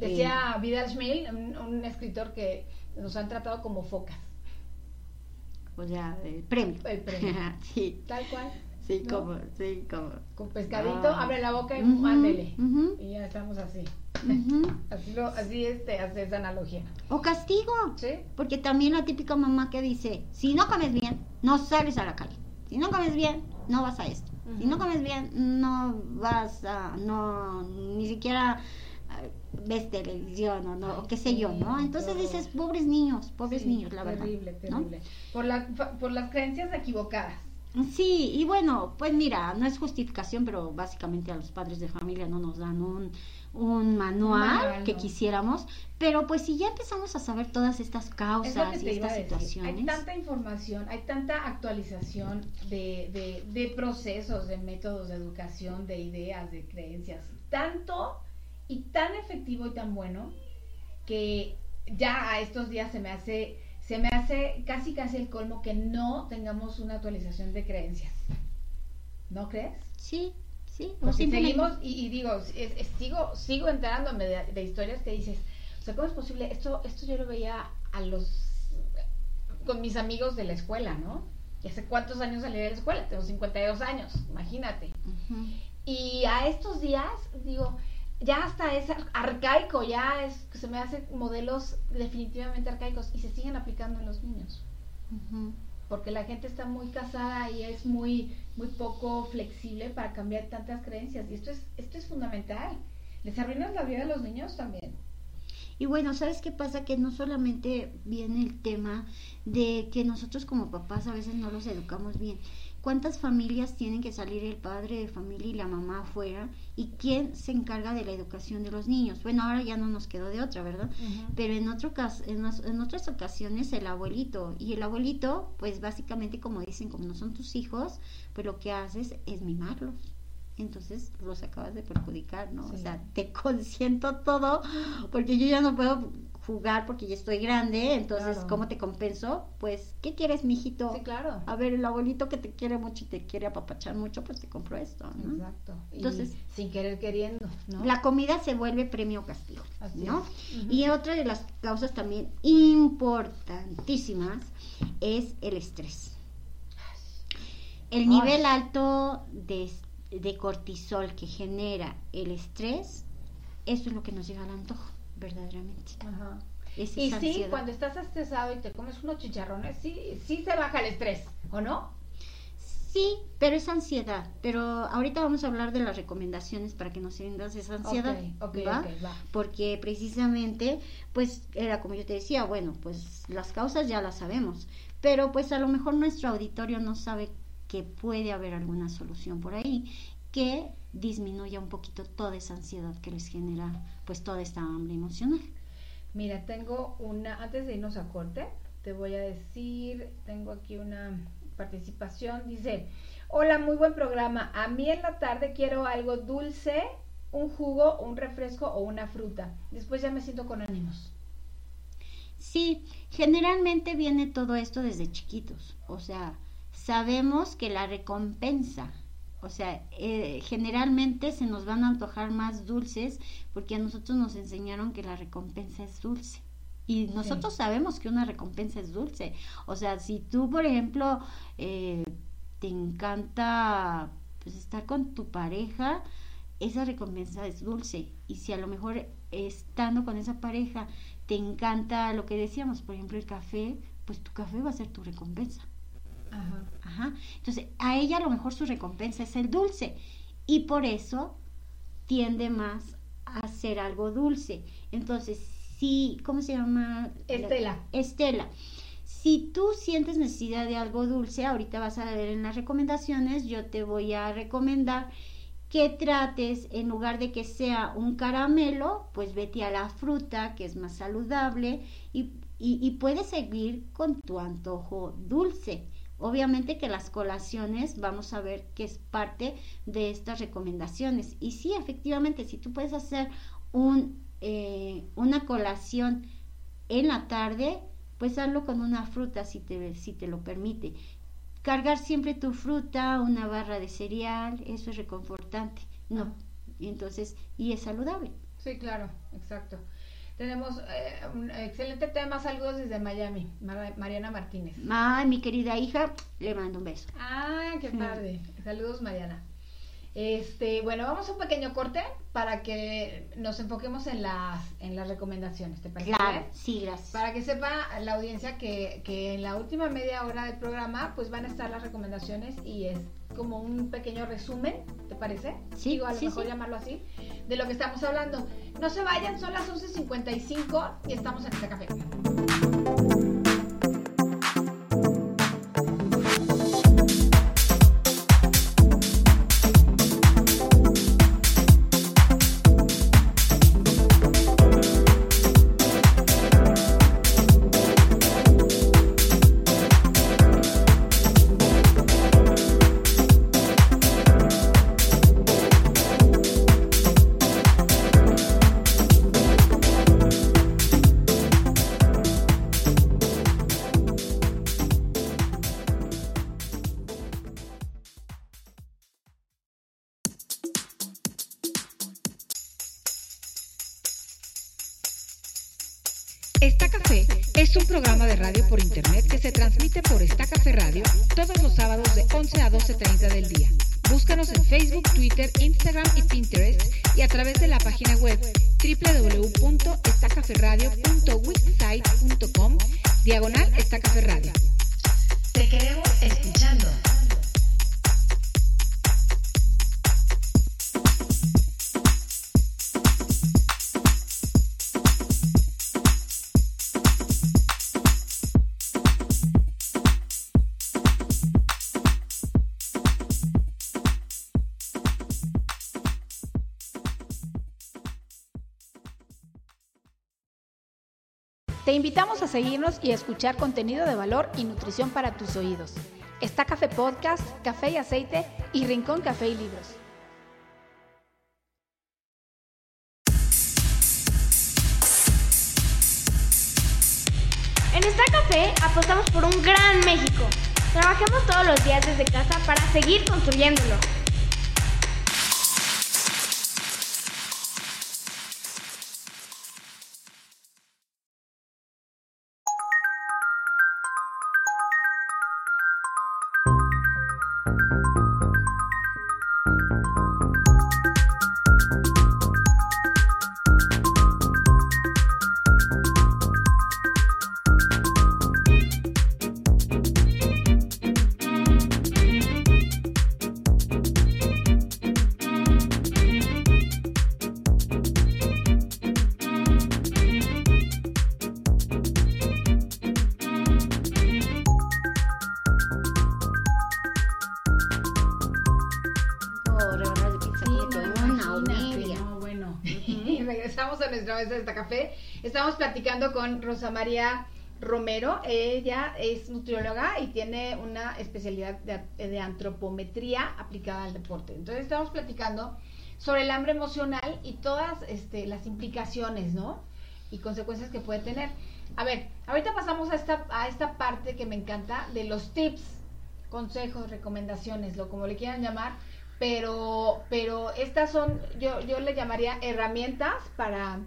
eh, Decía Vidal Schmil, un, un escritor que nos han tratado como focas. o sea, el premio. El premio. sí, Tal cual. Sí, ¿no? como, sí, como. Con pescadito, Ah. abre la boca y Ujú, ándele. ujú, Y ya estamos así. Así, lo, así este, hace esa analogía. O castigo, ¿Sí? porque también la típica mamá que dice, si no comes bien, no sales a la calle. Si no comes bien, no vas a esto. Si no comes bien, no vas a, no, ni siquiera ves televisión o no, o qué sé yo, ¿no? Entonces dices, pobres niños, pobres Sí, niños, la verdad. terrible, ¿no? terrible. Por, la, por las creencias equivocadas. Sí, y bueno, pues mira, no es justificación, pero básicamente a los padres de familia no nos dan un, un manual manual, que no. quisiéramos, pero pues si ya empezamos a saber todas estas causas y estas situaciones, Hay tanta información, hay tanta actualización de, de, de procesos, de métodos de educación, de ideas, de creencias. Tanto y tan efectivo y tan bueno que ya a estos días se me hace se me hace casi casi el colmo que no tengamos una actualización de creencias. ¿No crees? sí, sí, Porque seguimos, y, y digo, es- es- sigo, sigo enterándome de, de historias que dices, o sea, ¿cómo es posible? Esto, esto yo lo veía a los, con mis amigos de la escuela, ¿no? Y hace cuántos años salí de la escuela, tengo 52 años, imagínate. Ujú. Y a estos días, digo, ya hasta es ar- arcaico, ya es, se me hacen modelos definitivamente arcaicos y se siguen aplicando en los niños. Porque la gente está muy casada y es muy muy poco flexible para cambiar tantas creencias. Y esto es esto es fundamental. Les arruinas la vida a los niños también. Y bueno, ¿sabes qué pasa? Que no solamente viene el tema de que nosotros como papás a veces no los educamos bien. ¿Cuántas familias tienen que salir el padre de familia y la mamá afuera? ¿Y quién se encarga de la educación de los niños? Bueno, ahora ya no nos quedó de otra, ¿verdad? Pero en, otro cas- en, otras ocasiones el abuelito. Y el abuelito, pues básicamente como dicen, como no son tus hijos, pues lo que haces es mimarlos. Entonces los acabas de perjudicar, ¿no? O sea, te consiento todo porque yo ya no puedo jugar porque ya estoy grande, entonces Claro. ¿cómo te compenso? Pues, ¿qué quieres, mijito? sí claro A ver, el abuelito que te quiere mucho y te quiere apapachar mucho, pues te compro esto, ¿no? exacto Y Entonces- sin querer queriendo no La comida se vuelve premio castigo, Así ¿no? Y otra de las causas también importantísimas es el estrés. El Ay. nivel alto de, de cortisol que genera el estrés, eso es lo que nos lleva al antojo, verdaderamente. Ajá. Es y sí ansiedad. cuando estás estresado y te comes unos chicharrones sí sí se baja el estrés o no Sí, pero es ansiedad. Pero ahorita vamos a hablar de las recomendaciones para que no sientas esa ansiedad. Ok, ok, ¿va? ok, va. Porque precisamente, pues era como yo te decía, bueno, pues las causas ya las sabemos. Pero pues a lo mejor nuestro auditorio no sabe que puede haber alguna solución por ahí que disminuya un poquito toda esa ansiedad que les genera pues toda esta hambre emocional. Mira, tengo una, antes de irnos a corte, te voy a decir, tengo aquí una participación, dice, hola, muy buen programa, a mí en la tarde quiero algo dulce, un jugo, un refresco o una fruta, después ya me siento con ánimos. Sí, generalmente viene todo esto desde chiquitos. O sea, sabemos que la recompensa, o sea, eh, generalmente se nos van a antojar más dulces porque a nosotros nos enseñaron que la recompensa es dulce. Y nosotros sabemos que una recompensa es dulce. O sea, si tú, por ejemplo, eh, te encanta pues, estar con tu pareja, esa recompensa es dulce. Y si a lo mejor estando con esa pareja te encanta lo que decíamos, por ejemplo, el café, pues tu café va a ser tu recompensa. Ajá. Ajá. Entonces, a ella a lo mejor su recompensa es el dulce. Y por eso tiende más a hacer algo dulce. Entonces, si, ¿cómo se llama? Estela. Estela. Si tú sientes necesidad de algo dulce, ahorita vas a ver en las recomendaciones, yo te voy a recomendar que trates, en lugar de que sea un caramelo, pues vete a la fruta, que es más saludable, y, y, y puedes seguir con tu antojo dulce. Obviamente que las colaciones vamos a ver que es parte de estas recomendaciones. Y sí, efectivamente, si tú puedes hacer un, eh, una colación en la tarde, pues hazlo con una fruta si te, si te lo permite. Cargar siempre tu fruta, una barra de cereal, eso es reconfortante. No, y entonces, y es saludable. Sí, claro, exacto. Tenemos eh, un excelente tema, saludos desde Miami, Mar- Mariana Martínez. Ay, mi querida hija, le mando un beso. Ah, qué padre. Saludos, Mariana. Este, bueno, vamos a un pequeño corte para que nos enfoquemos en las, en las recomendaciones, ¿te parece? Claro, sí, gracias. Para que sepa la audiencia que, que en la última media hora del programa pues van a estar las recomendaciones y es como un pequeño resumen, ¿te parece? Sí, Digo, a lo sí, mejor sí. llamarlo así, de lo que estamos hablando. No se vayan, son las 11.55 y estamos en este café. 12.30 del día. Búscanos en Facebook, Twitter, Instagram y Pinterest y a través de la página web www.estacaferradio.wixsite.com a seguirnos y escuchar contenido de valor y nutrición para tus oídos. Está Café Podcast, Café y Aceite y Rincón Café y Libros. En esta café apostamos por un gran México. Trabajemos todos los días desde casa para seguir construyéndolo. Mesa de esta café. Estamos platicando con Rosa María Romero. Ella es nutrióloga y tiene una especialidad de, de antropometría aplicada al deporte. Entonces estamos platicando sobre el hambre emocional y todas este, las implicaciones, ¿no? Y consecuencias que puede tener. A ver, ahorita pasamos a esta, a esta parte que me encanta de los tips, consejos, recomendaciones, lo como le quieran llamar, pero, pero estas son, yo, yo le llamaría herramientas para,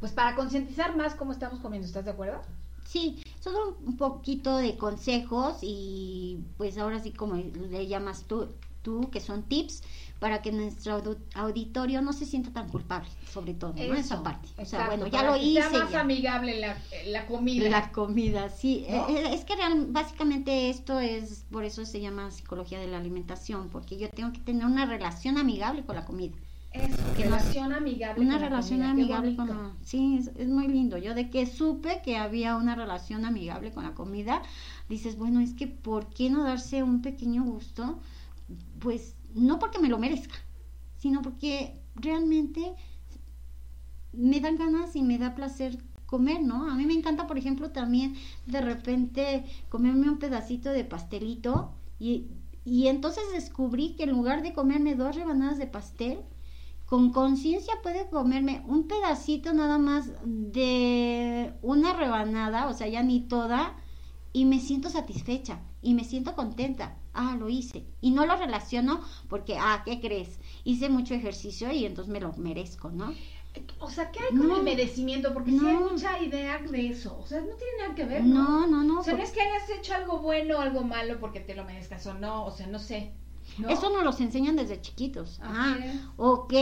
pues para concientizar más cómo estamos comiendo, ¿estás de acuerdo? Sí, solo un poquito de consejos y pues ahora sí como le llamas tú, tú que son tips para que nuestro auditorio no se sienta tan culpable, sobre todo, ¿no? Esa Eso, parte. O sea, bueno, ya lo hice. Sea más ya. amigable la, la comida. La comida, sí. ¿No? Eh, eh, Es que real- básicamente esto es, por eso se llama psicología de la alimentación, porque yo tengo que tener una relación amigable con la comida. Eso, que no- relación amigable. Una con la relación amigable con la... Sí, es, es muy lindo. Yo de que supe que había una relación amigable con la comida, dices, bueno, es que ¿por qué no darse un pequeño gusto? Pues no porque me lo merezca, sino porque realmente me dan ganas y me da placer comer, ¿no? A mí me encanta, por ejemplo, también de repente comerme un pedacito de pastelito y, y entonces descubrí que en lugar de comerme dos rebanadas de pastel, con conciencia puede comerme un pedacito nada más de una rebanada, o sea, ya ni toda, y me siento satisfecha y me siento contenta. Ah, lo hice. Y no lo relaciono porque, ah, ¿qué crees? Hice mucho ejercicio y entonces me lo merezco, ¿no? O sea, ¿qué hay con No. el merecimiento? Porque sí hay No. mucha idea de eso. O sea, no tiene nada que ver, ¿no? No, no, no. O sea, no es que hayas hecho algo bueno o algo malo porque te lo merezcas o no. O sea, no sé. ¿No? Eso nos los enseñan desde chiquitos. Ah, ok.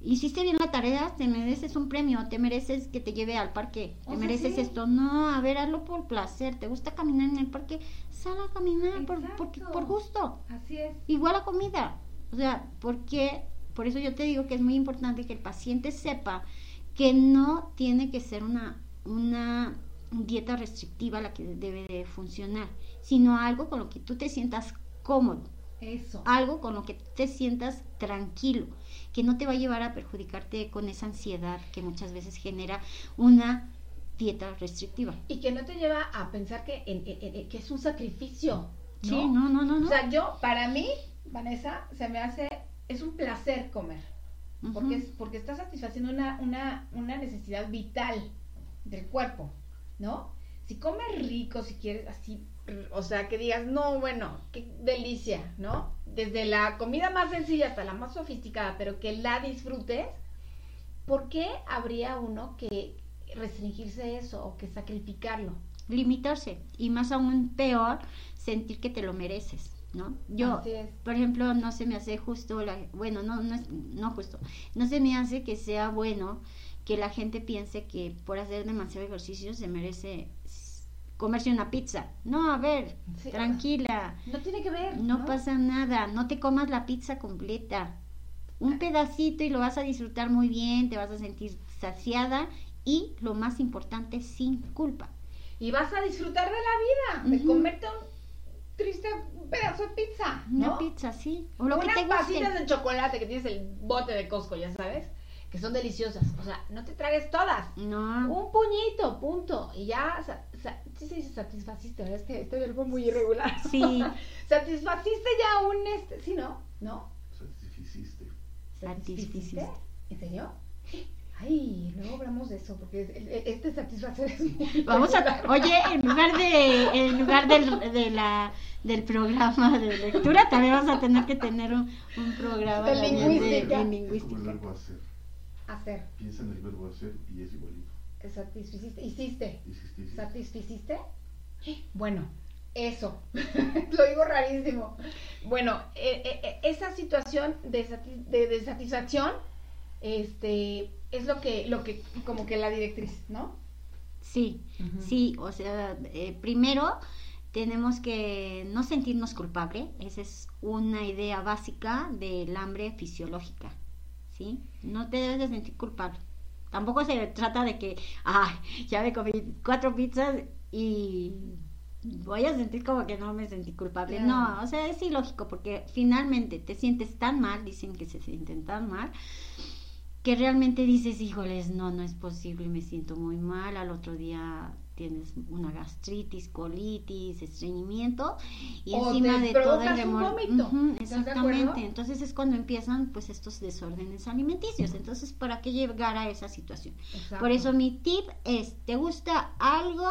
Hiciste bien la tarea, te mereces un premio, te mereces que te lleve al parque, O te sea, mereces sí. esto. No, a ver, hazlo por placer. ¿Te gusta caminar en el parque? Sal a caminar por, Exacto. por gusto. Así es. Igual la comida. O sea, porque, por eso yo te digo que es muy importante que el paciente sepa que no tiene que ser una, una dieta restrictiva la que debe de funcionar, sino algo con lo que tú te sientas cómodo. Eso. Algo con lo que te sientas tranquilo, que no te va a llevar a perjudicarte con esa ansiedad que muchas veces genera una dieta restrictiva. Y que no te lleva a pensar que, en- en- en- que es un sacrificio. ¿no? Sí, no, no, no, no. O sea, yo, para mí, Vanessa, se me hace, es un placer comer. Porque, es, porque está satisfaciendo una, una, una necesidad vital del cuerpo, ¿no? Si comes rico, si quieres así, o sea, que digas, no, bueno, qué delicia, ¿no? Desde la comida más sencilla hasta la más sofisticada, pero que la disfrutes, ¿por qué habría uno que restringirse eso o que sacrificarlo? limitarse y más aún peor sentir que te lo mereces no yo por ejemplo no se me hace justo la, bueno no no es no justo no se me hace que sea bueno que la gente piense que por hacer demasiado ejercicio se merece comerse una pizza no a ver Sí, tranquila No tiene que ver. no pasa nada no te comas la pizza completa un pedacito y lo vas a disfrutar muy bien te vas a sentir saciada y lo más importante sin culpa Y vas a disfrutar de la vida, de Ujú. comerte un triste pedazo de pizza, Una ¿no? pizza, sí. O lo que Unas te guste. pasitas de chocolate que tienes el bote de Costco, ya sabes, que son deliciosas. O sea, no te tragues todas. No. Un puñito, punto. Y ya, sí se dice satisfaciste, ¿verdad? Es que este verbo es muy irregular. Sí. satisfaciste ya un, este, sí, ¿no? ¿No? Satisficiste. ¿Satisficiste? ¿En serio? Ay, luego hablamos de eso, porque este satisfacer es muy Vamos a, oye, en lugar de, en lugar del, de la, del programa de lectura, también vamos a tener que tener un, un programa De lingüística. de Es como el lingüística. verbo hacer. Hacer. Piensa en el verbo hacer y es igualito. Satisficiste. Hiciste. ¿Satisficiste? Bueno, eso. Lo digo rarísimo. Bueno, eh, eh, eh, esa situación de, de, de satisfacción este, es lo que, lo que, como que la directriz, ¿no? Sí, sí, o sea, eh, primero tenemos que no sentirnos culpable, esa es una idea básica del hambre fisiológica, ¿sí? No te debes de sentir culpable. Tampoco se trata de que, ay, ya me comí cuatro pizzas y voy a sentir como que no me sentí culpable. Claro. No, o sea, es ilógico porque finalmente te sientes tan mal, dicen que se sienten tan mal, que realmente dices, híjoles, no, no es posible, me siento muy mal, al otro día tienes una gastritis, colitis, estreñimiento y O encima de todo el un remor- vómito, ¿estás de exactamente. Entonces es cuando empiezan pues estos desórdenes alimenticios. Entonces, ¿para qué llegar a esa situación? Exacto. Por eso mi tip es, ¿te gusta algo?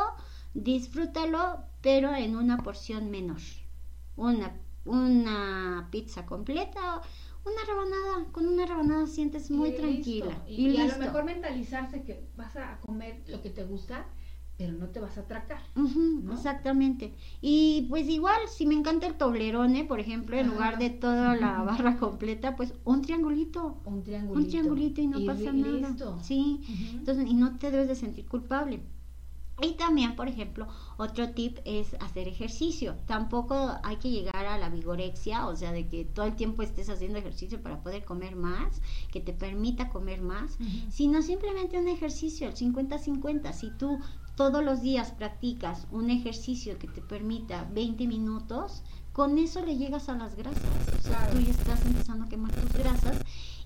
Disfrútalo, pero en una porción menor. Una, una pizza completa, una rebanada, con una rebanada sientes muy Y tranquila. listo. Y, Y, y a lo listo. mejor mentalizarse que vas a comer lo que te gusta, pero no te vas a atracar. Exactamente. Y pues igual, si me encanta el toblerone, por ejemplo, en Ajá. lugar de toda la barra completa, pues un triangulito. Un triangulito. Un triangulito y no pasa nada. listo. Sí. Entonces, y no te debes de sentir culpable. Y también, por ejemplo, otro tip es hacer ejercicio. Tampoco hay que llegar a la vigorexia, o sea, de que todo el tiempo estés haciendo ejercicio para poder comer más, que te permita comer más, sino simplemente un ejercicio, el 50-50. Si tú todos los días practicas un ejercicio que te permita 20 minutos, con eso le llegas a las grasas. O sea, Claro. tú ya estás empezando a quemar tus grasas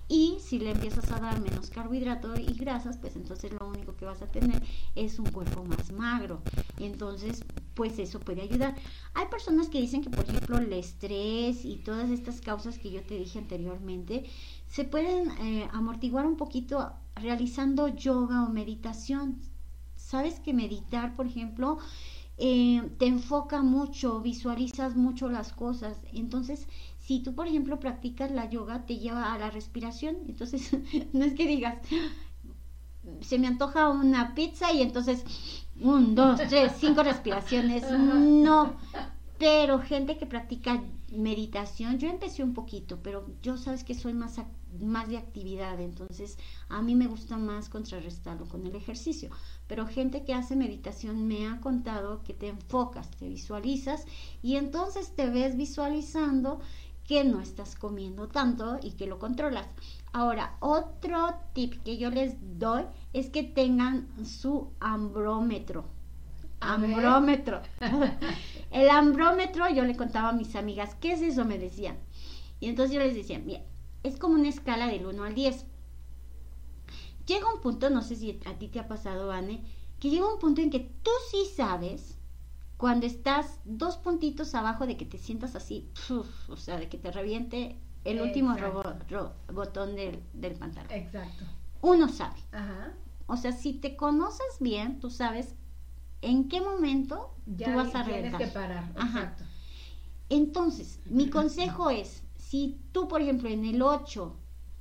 y si le empiezas a dar menos carbohidrato y grasas, pues entonces lo único que vas a tener es un cuerpo más magro. Entonces, pues eso puede ayudar. Hay personas que dicen que, por ejemplo, el estrés y todas estas causas que yo te dije anteriormente, se pueden eh, amortiguar un poquito realizando yoga o meditación. Sabes que meditar, por ejemplo, eh, te enfoca mucho, visualizas mucho las cosas. Entonces, si tú, por ejemplo, practicas la yoga, te lleva a la respiración. Entonces, no es que digas, se me antoja una pizza y entonces, un, dos, tres, cinco respiraciones. No. Pero gente que practica meditación, yo empecé un poquito, pero yo sabes que soy más, más de actividad, entonces a mí me gusta más contrarrestarlo con el ejercicio. Pero gente que hace meditación me ha contado que te enfocas, te visualizas y entonces te ves visualizando que no estás comiendo tanto y que lo controlas. Ahora, otro tip que yo les doy es que tengan su ambrómetro. Ambrómetro. El ambrómetro, yo le contaba a mis amigas, ¿qué es eso? Me decían. Y entonces yo les decía, mira, es como una escala del 1 al 10. Llega un punto, no sé si a ti te ha pasado, Anne, que llega un punto en que tú sí sabes cuando estás dos puntitos abajo de que te sientas así, uf, o sea, de que te reviente el último Exacto. robo- ro- botón del, del pantalón. Exacto. Uno sabe. Ajá. O sea, si te conoces bien, tú sabes en qué momento Ya tú vas a tienes reventar. que parar. Ajá. Exacto. Entonces, mi consejo es, si tú, por ejemplo, en el 8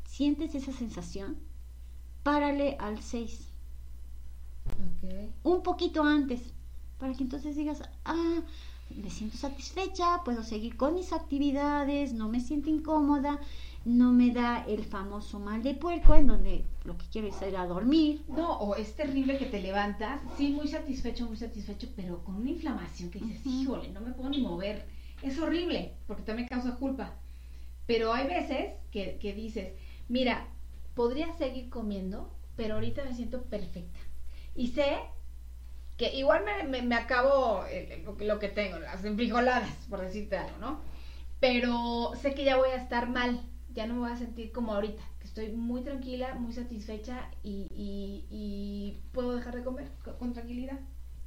sientes esa sensación, párale al 6, Ok. un poquito antes, para que entonces digas, ah, me siento satisfecha, puedo seguir con mis actividades, no me siento incómoda, no me da el famoso mal de puerco, en donde lo que quiero es ir a dormir. No, o es terrible que te levantas, sí, muy satisfecho, muy satisfecho, pero con una inflamación que dices, Ujú. híjole, no me puedo ni mover. Es horrible, porque también causa culpa. Pero hay veces que, que dices, mira, podría seguir comiendo, pero ahorita me siento perfecta. Y sé que igual me, me- me acabo eh, lo, que- tengo, las enfrijoladas, por decirte algo, ¿no? Pero sé que ya voy a estar mal, ya no me voy a sentir como ahorita, que estoy muy tranquila, muy satisfecha y, puedo dejar de comer con tranquilidad.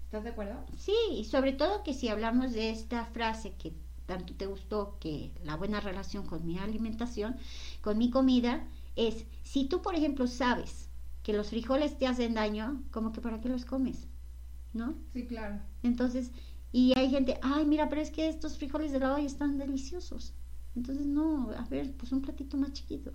¿Estás de acuerdo? Sí, y sobre todo que si hablamos de esta frase que tanto te gustó, que la buena relación con mi alimentación, con mi comida, es, si tú, por ejemplo, sabes que los frijoles te hacen daño, como que para qué los comes, ¿no? Sí, claro. Entonces, y hay gente, ay, mira, pero es que estos frijoles de la olla están deliciosos. Entonces, no, a ver, pues un platito más chiquito,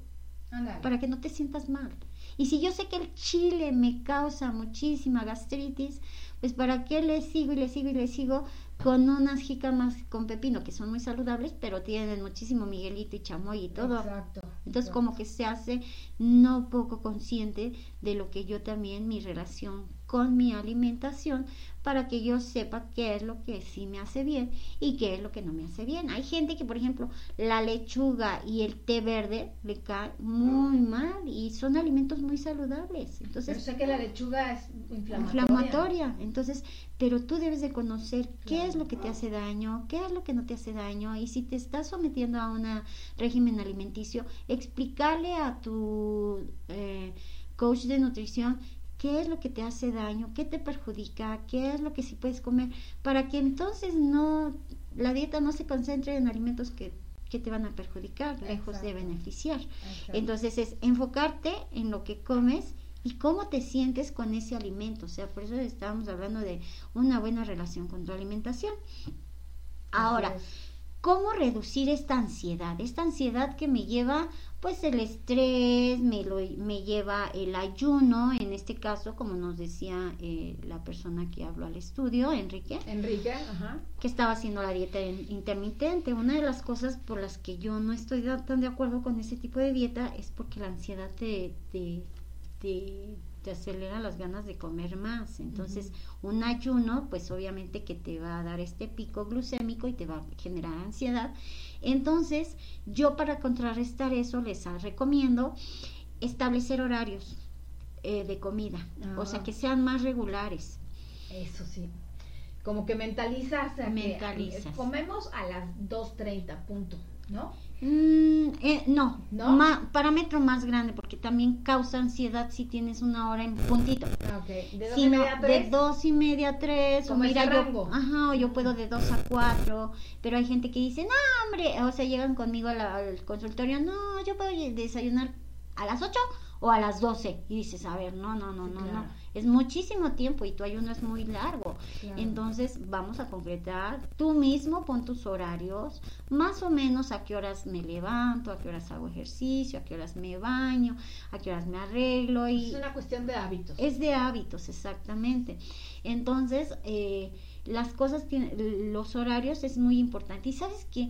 para que no te sientas mal. Y si yo sé que el chile me causa muchísima gastritis, pues para qué le sigo y le sigo y le sigo con unas jícamas con pepino, que son muy saludables, pero tienen muchísimo miguelito y chamoy y todo. Exacto. Entonces como que se hace no poco consciente de lo que yo también, mi relación con mi alimentación, para que yo sepa qué es lo que sí me hace bien y qué es lo que no me hace bien. Hay gente que, por ejemplo, la lechuga y el té verde le cae muy mal y son alimentos muy saludables. Entonces, sé que la lechuga es inflamatoria. inflamatoria. Entonces, pero tú debes de conocer qué es lo que te hace daño, qué es lo que no te hace daño y si te estás sometiendo a un régimen alimenticio, explicarle a tu eh, coach de nutrición qué es lo que te hace daño, qué te perjudica, qué es lo que sí puedes comer, para que entonces no la dieta no se concentre en alimentos que, que te van a perjudicar, lejos de beneficiar. Exacto. Entonces es enfocarte en lo que comes y cómo te sientes con ese alimento. O sea, por eso estábamos hablando de una buena relación con tu alimentación. Ahora. ¿cómo reducir esta ansiedad? Esta ansiedad que me lleva, pues el estrés, me, lo, me lleva el ayuno, en este caso, como nos decía eh, la persona que habló al estudio, Enrique Enrique, ajá. que estaba haciendo la dieta in- intermitente. Una de las cosas por las que yo no estoy tan de acuerdo con ese tipo de dieta es porque la ansiedad te, te, te, te acelera las ganas de comer más. Entonces, un ayuno, pues obviamente que te va a dar este pico glucémico y te va a generar ansiedad. Entonces, yo para contrarrestar eso les ah, recomiendo establecer horarios eh, de comida, o sea, que sean más regulares. Eso sí. Como que mentalizas. que, Mentalizas. comemos a las 2.30, punto, ¿no? Mm, eh, no, ¿No? ma- parámetro más grande porque también causa ansiedad si tienes una hora en puntito. Ah, Ok. De 2 Si y no, media a de 3. dos y media a tres, o Como mira yo, ajá, o yo puedo de dos a cuatro, pero hay gente que dice, no hombre, o sea, llegan conmigo la- al consultorio, no, yo puedo desayunar a las ocho o a las doce, y dices, a ver, no, no, no, no, claro. no, es muchísimo tiempo y tu ayuno es muy largo, Claro. entonces vamos a concretar, tú mismo pon tus horarios, más o menos a qué horas me levanto, a qué horas hago ejercicio, a qué horas me baño, a qué horas me arreglo y Es una cuestión de hábitos. es de hábitos, exactamente. Entonces, eh, las cosas, tienen, los horarios es muy importante. Y sabes que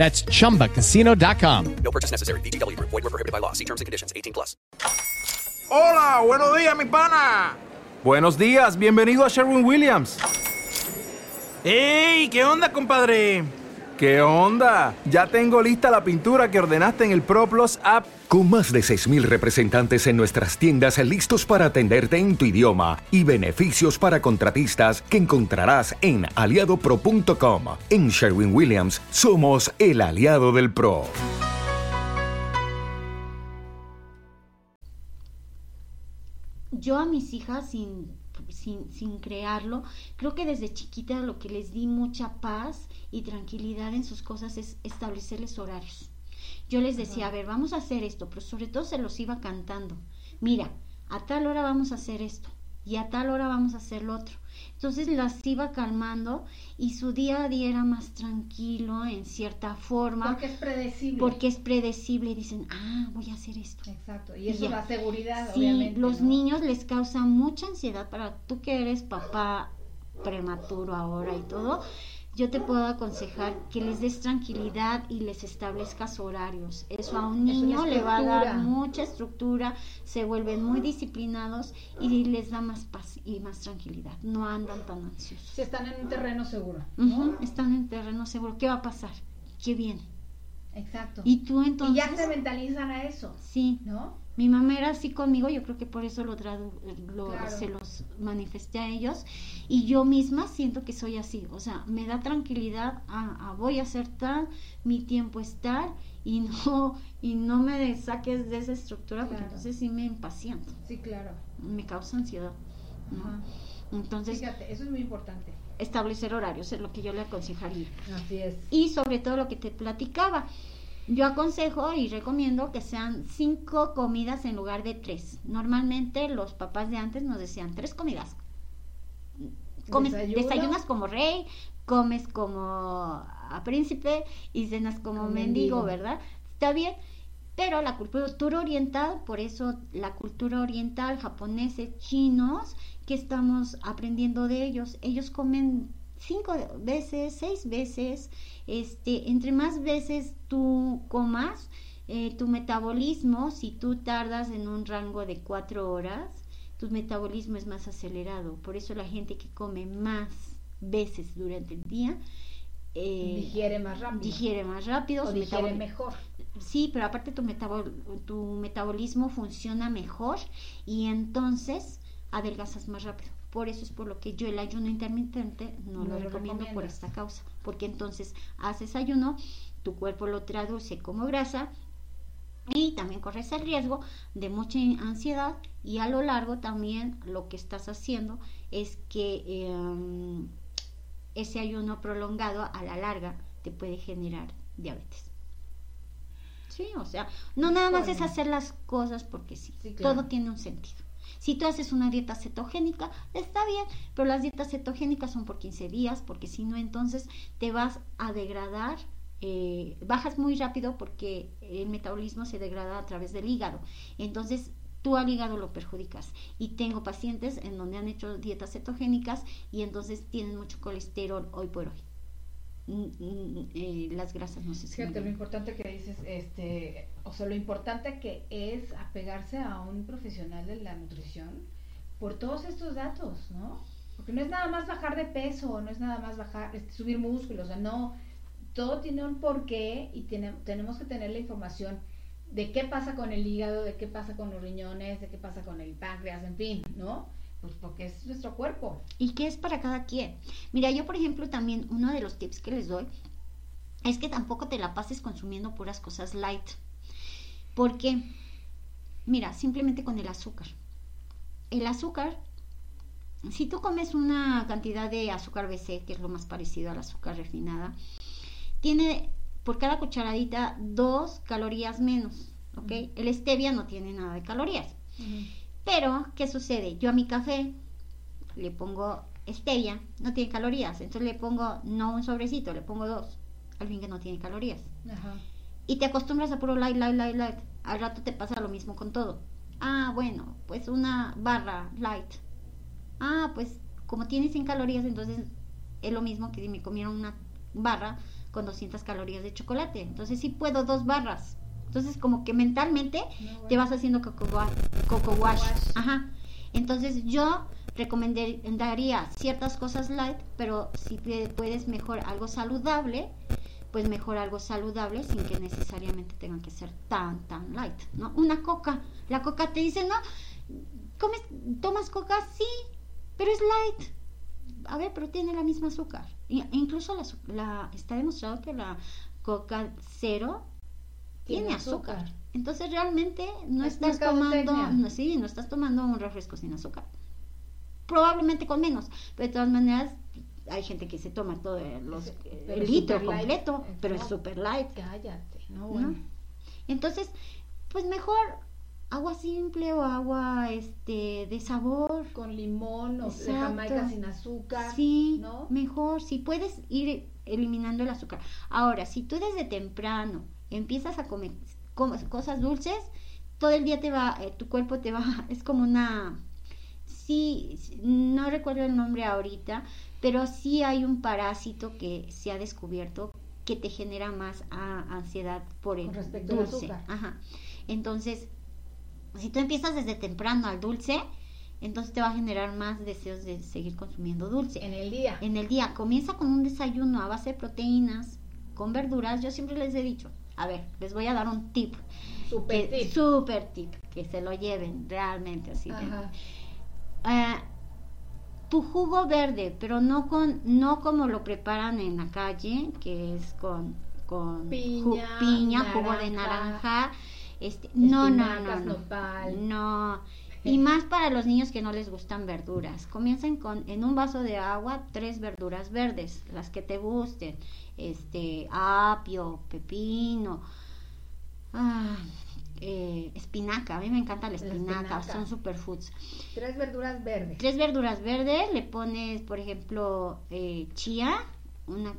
That's chumbacasino.com. No purchase necessary. VGW Group. Void were prohibited by law. See terms and conditions. 18 plus. Hola, buenos días, mi pana. Buenos días, bienvenido a Sherwin Williams. ¡Ey! ¿Qué onda, compadre? ¿Qué onda? Ya tengo lista la pintura que ordenaste en el ProPlus app. Con más de 6.000 representantes en nuestras tiendas listos para atenderte en tu idioma y beneficios para contratistas que encontrarás en aliadopro.com. En Sherwin Williams somos el aliado del PRO. Yo a mis hijas, sin, sin, sin crearlo, creo que desde chiquita lo que les di mucha paz y tranquilidad en sus cosas es establecerles horarios. Yo les decía, a ver, vamos a hacer esto, pero sobre todo se los iba cantando. Mira, a tal hora vamos a hacer esto y a tal hora vamos a hacer lo otro. Entonces las iba calmando y su día a día era más tranquilo en cierta forma. Porque es predecible. Porque es predecible y dicen, ah, voy a hacer esto. Exacto, y eso ya. da seguridad, Sí, obviamente. los ¿no? niños les causa mucha ansiedad para tú que eres papá prematuro ahora y todo. Yo te puedo aconsejar que les des tranquilidad y les establezcas horarios. Eso a un niño le va a dar mucha estructura, se vuelven muy disciplinados y les da más paz y más tranquilidad. No andan tan ansiosos. Si están en un terreno seguro. Están en terreno seguro. ¿Qué va a pasar? ¿Qué viene? Exacto. Y tú entonces... Y ya se mentalizan a eso, Sí. ¿no? Mi mamá era así conmigo, yo creo que por eso lo, tradu- lo- Claro. se los manifesté a ellos y yo misma siento que soy así, o sea, me da tranquilidad, ah, ah, voy a hacer tal, mi tiempo es tal y no y no me saques de esa estructura porque Claro. entonces sí me impaciento, Sí, claro. me causa ansiedad. ¿no? Ajá. Entonces, Fíjate, eso es muy importante. establecer horarios es lo que yo le aconsejaría. Así es. Y sobre todo lo que te platicaba. Yo aconsejo y recomiendo que sean cinco comidas en lugar de tres. Normalmente los papás de antes nos decían tres comidas. Comes, Desayuno. desayunas como rey, comes como a príncipe y cenas como Como mendigo, mendigo. ¿verdad? Está bien, pero la cultura oriental, por eso la cultura oriental, japoneses, chinos, que estamos aprendiendo de ellos, ellos comen cinco veces, seis veces, este, entre más veces tú comas, eh, tu metabolismo, si tú tardas en un rango de cuatro horas, tu metabolismo es más acelerado. Por eso la gente que come más veces durante el día eh, digiere más rápido. digiere más rápido, O digiere mejor. Sí, pero aparte tu, metabol- tu metabolismo funciona mejor y entonces adelgazas más rápido. Por eso es por lo que yo el ayuno intermitente no, No lo recomiendo por esta causa, porque entonces haces ayuno, tu cuerpo lo traduce como grasa y también corres el riesgo de mucha ansiedad y a lo largo también lo que estás haciendo es que eh, ese ayuno prolongado a la larga te puede generar diabetes. Sí, o sea, no nada más es hacer las cosas porque sí, Sí, claro. todo tiene un sentido. Si tú haces una dieta cetogénica, está bien, pero las dietas cetogénicas son por 15 días, porque si no, entonces te vas a degradar, eh, bajas muy rápido porque el metabolismo se degrada a través del hígado. Entonces, tú al hígado lo perjudicas. Y tengo pacientes en donde han hecho dietas cetogénicas y entonces tienen mucho colesterol hoy por hoy. Eh, las grasas no se Fíjate, lo importante que dices, este, o sea, lo importante que es apegarse a un profesional de la nutrición por todos estos datos, ¿no? Porque no es nada más bajar de peso, no es nada más bajar, este, subir músculos, o sea, no, todo tiene un porqué y tiene- tenemos que tener la información de qué pasa con el hígado, de qué pasa con los riñones, de qué pasa con el páncreas, en fin, ¿no? Pues porque es nuestro cuerpo. ¿Y qué es para cada quien? Mira, yo por ejemplo también uno de los tips que les doy es que tampoco te la pases consumiendo puras cosas light. Porque, mira, simplemente con el azúcar. El azúcar, si tú comes una cantidad de azúcar BC, que es lo más parecido al azúcar refinada, tiene por cada cucharadita dos calorías menos, ¿ok? El stevia no tiene nada de calorías. Pero, ¿qué sucede? Yo a mi café le pongo stevia, no tiene calorías, entonces le pongo no un sobrecito, le pongo dos, al fin que no tiene calorías. Ajá. Y te acostumbras a puro light, light, light, light. Al rato te pasa lo mismo con todo. Ah, bueno, pues una barra light. Ah, pues como tiene 100 calorías, entonces es lo mismo que si me comiera una barra con 200 calorías de chocolate. Entonces sí puedo dos barras. Entonces como que mentalmente te vas haciendo coco, wa- coco wash. Ajá. Entonces yo recomendaría ciertas cosas light, pero si te puedes mejor algo saludable, pues mejor algo saludable sin que necesariamente tengan que ser tan, tan light, ¿no? Una coca, la coca te dice, no, comes, tomas coca, sí, pero es light. A ver, pero tiene la misma azúcar. I- incluso la, la- está demostrado que la coca cero tiene, azúcar. azúcar. Entonces realmente no Es estás tomando, no, sí, no estás tomando un refresco sin azúcar. Probablemente con menos, pero de todas maneras hay gente que se toma todo el, los- el es litro light. completo, pero es super light. Cállate, no, ¿no? bueno. Entonces, pues mejor agua simple o agua este de sabor. Con limón o de jamaica sin azúcar. Sí, ¿no? mejor, si puedes ir eliminando el azúcar. Ahora, si tú desde temprano empiezas a comer com- cosas dulces, todo el día te va, eh, tu cuerpo te va, es como una, sí, no recuerdo el nombre ahorita, pero sí hay un parásito que se ha descubierto que te genera más ah, ansiedad por el respecto dulce. Ajá. Entonces, si tú empiezas desde temprano al dulce, entonces te va a generar más deseos de seguir consumiendo dulce. En el día. En el día, comienza con un desayuno a base de proteínas, con verduras. Yo siempre les he dicho, a ver, les voy a dar un tip. Super que- tip. Super tip, que se lo lleven realmente así. Ah, tu jugo verde, pero no con no como lo preparan en la calle, que es con con Piña, ju- piña, jugo de naranja, este, no, no, no, no, nopal. no. Y más para los niños que no les gustan verduras. Comiencen con en un vaso de agua tres verduras verdes, las que te gusten, este apio, pepino, ah, eh, espinaca. A mí me encanta la espinaca, espinaca. son superfoods. Tres verduras verdes. Tres verduras verdes, le pones, por ejemplo, eh, chía, una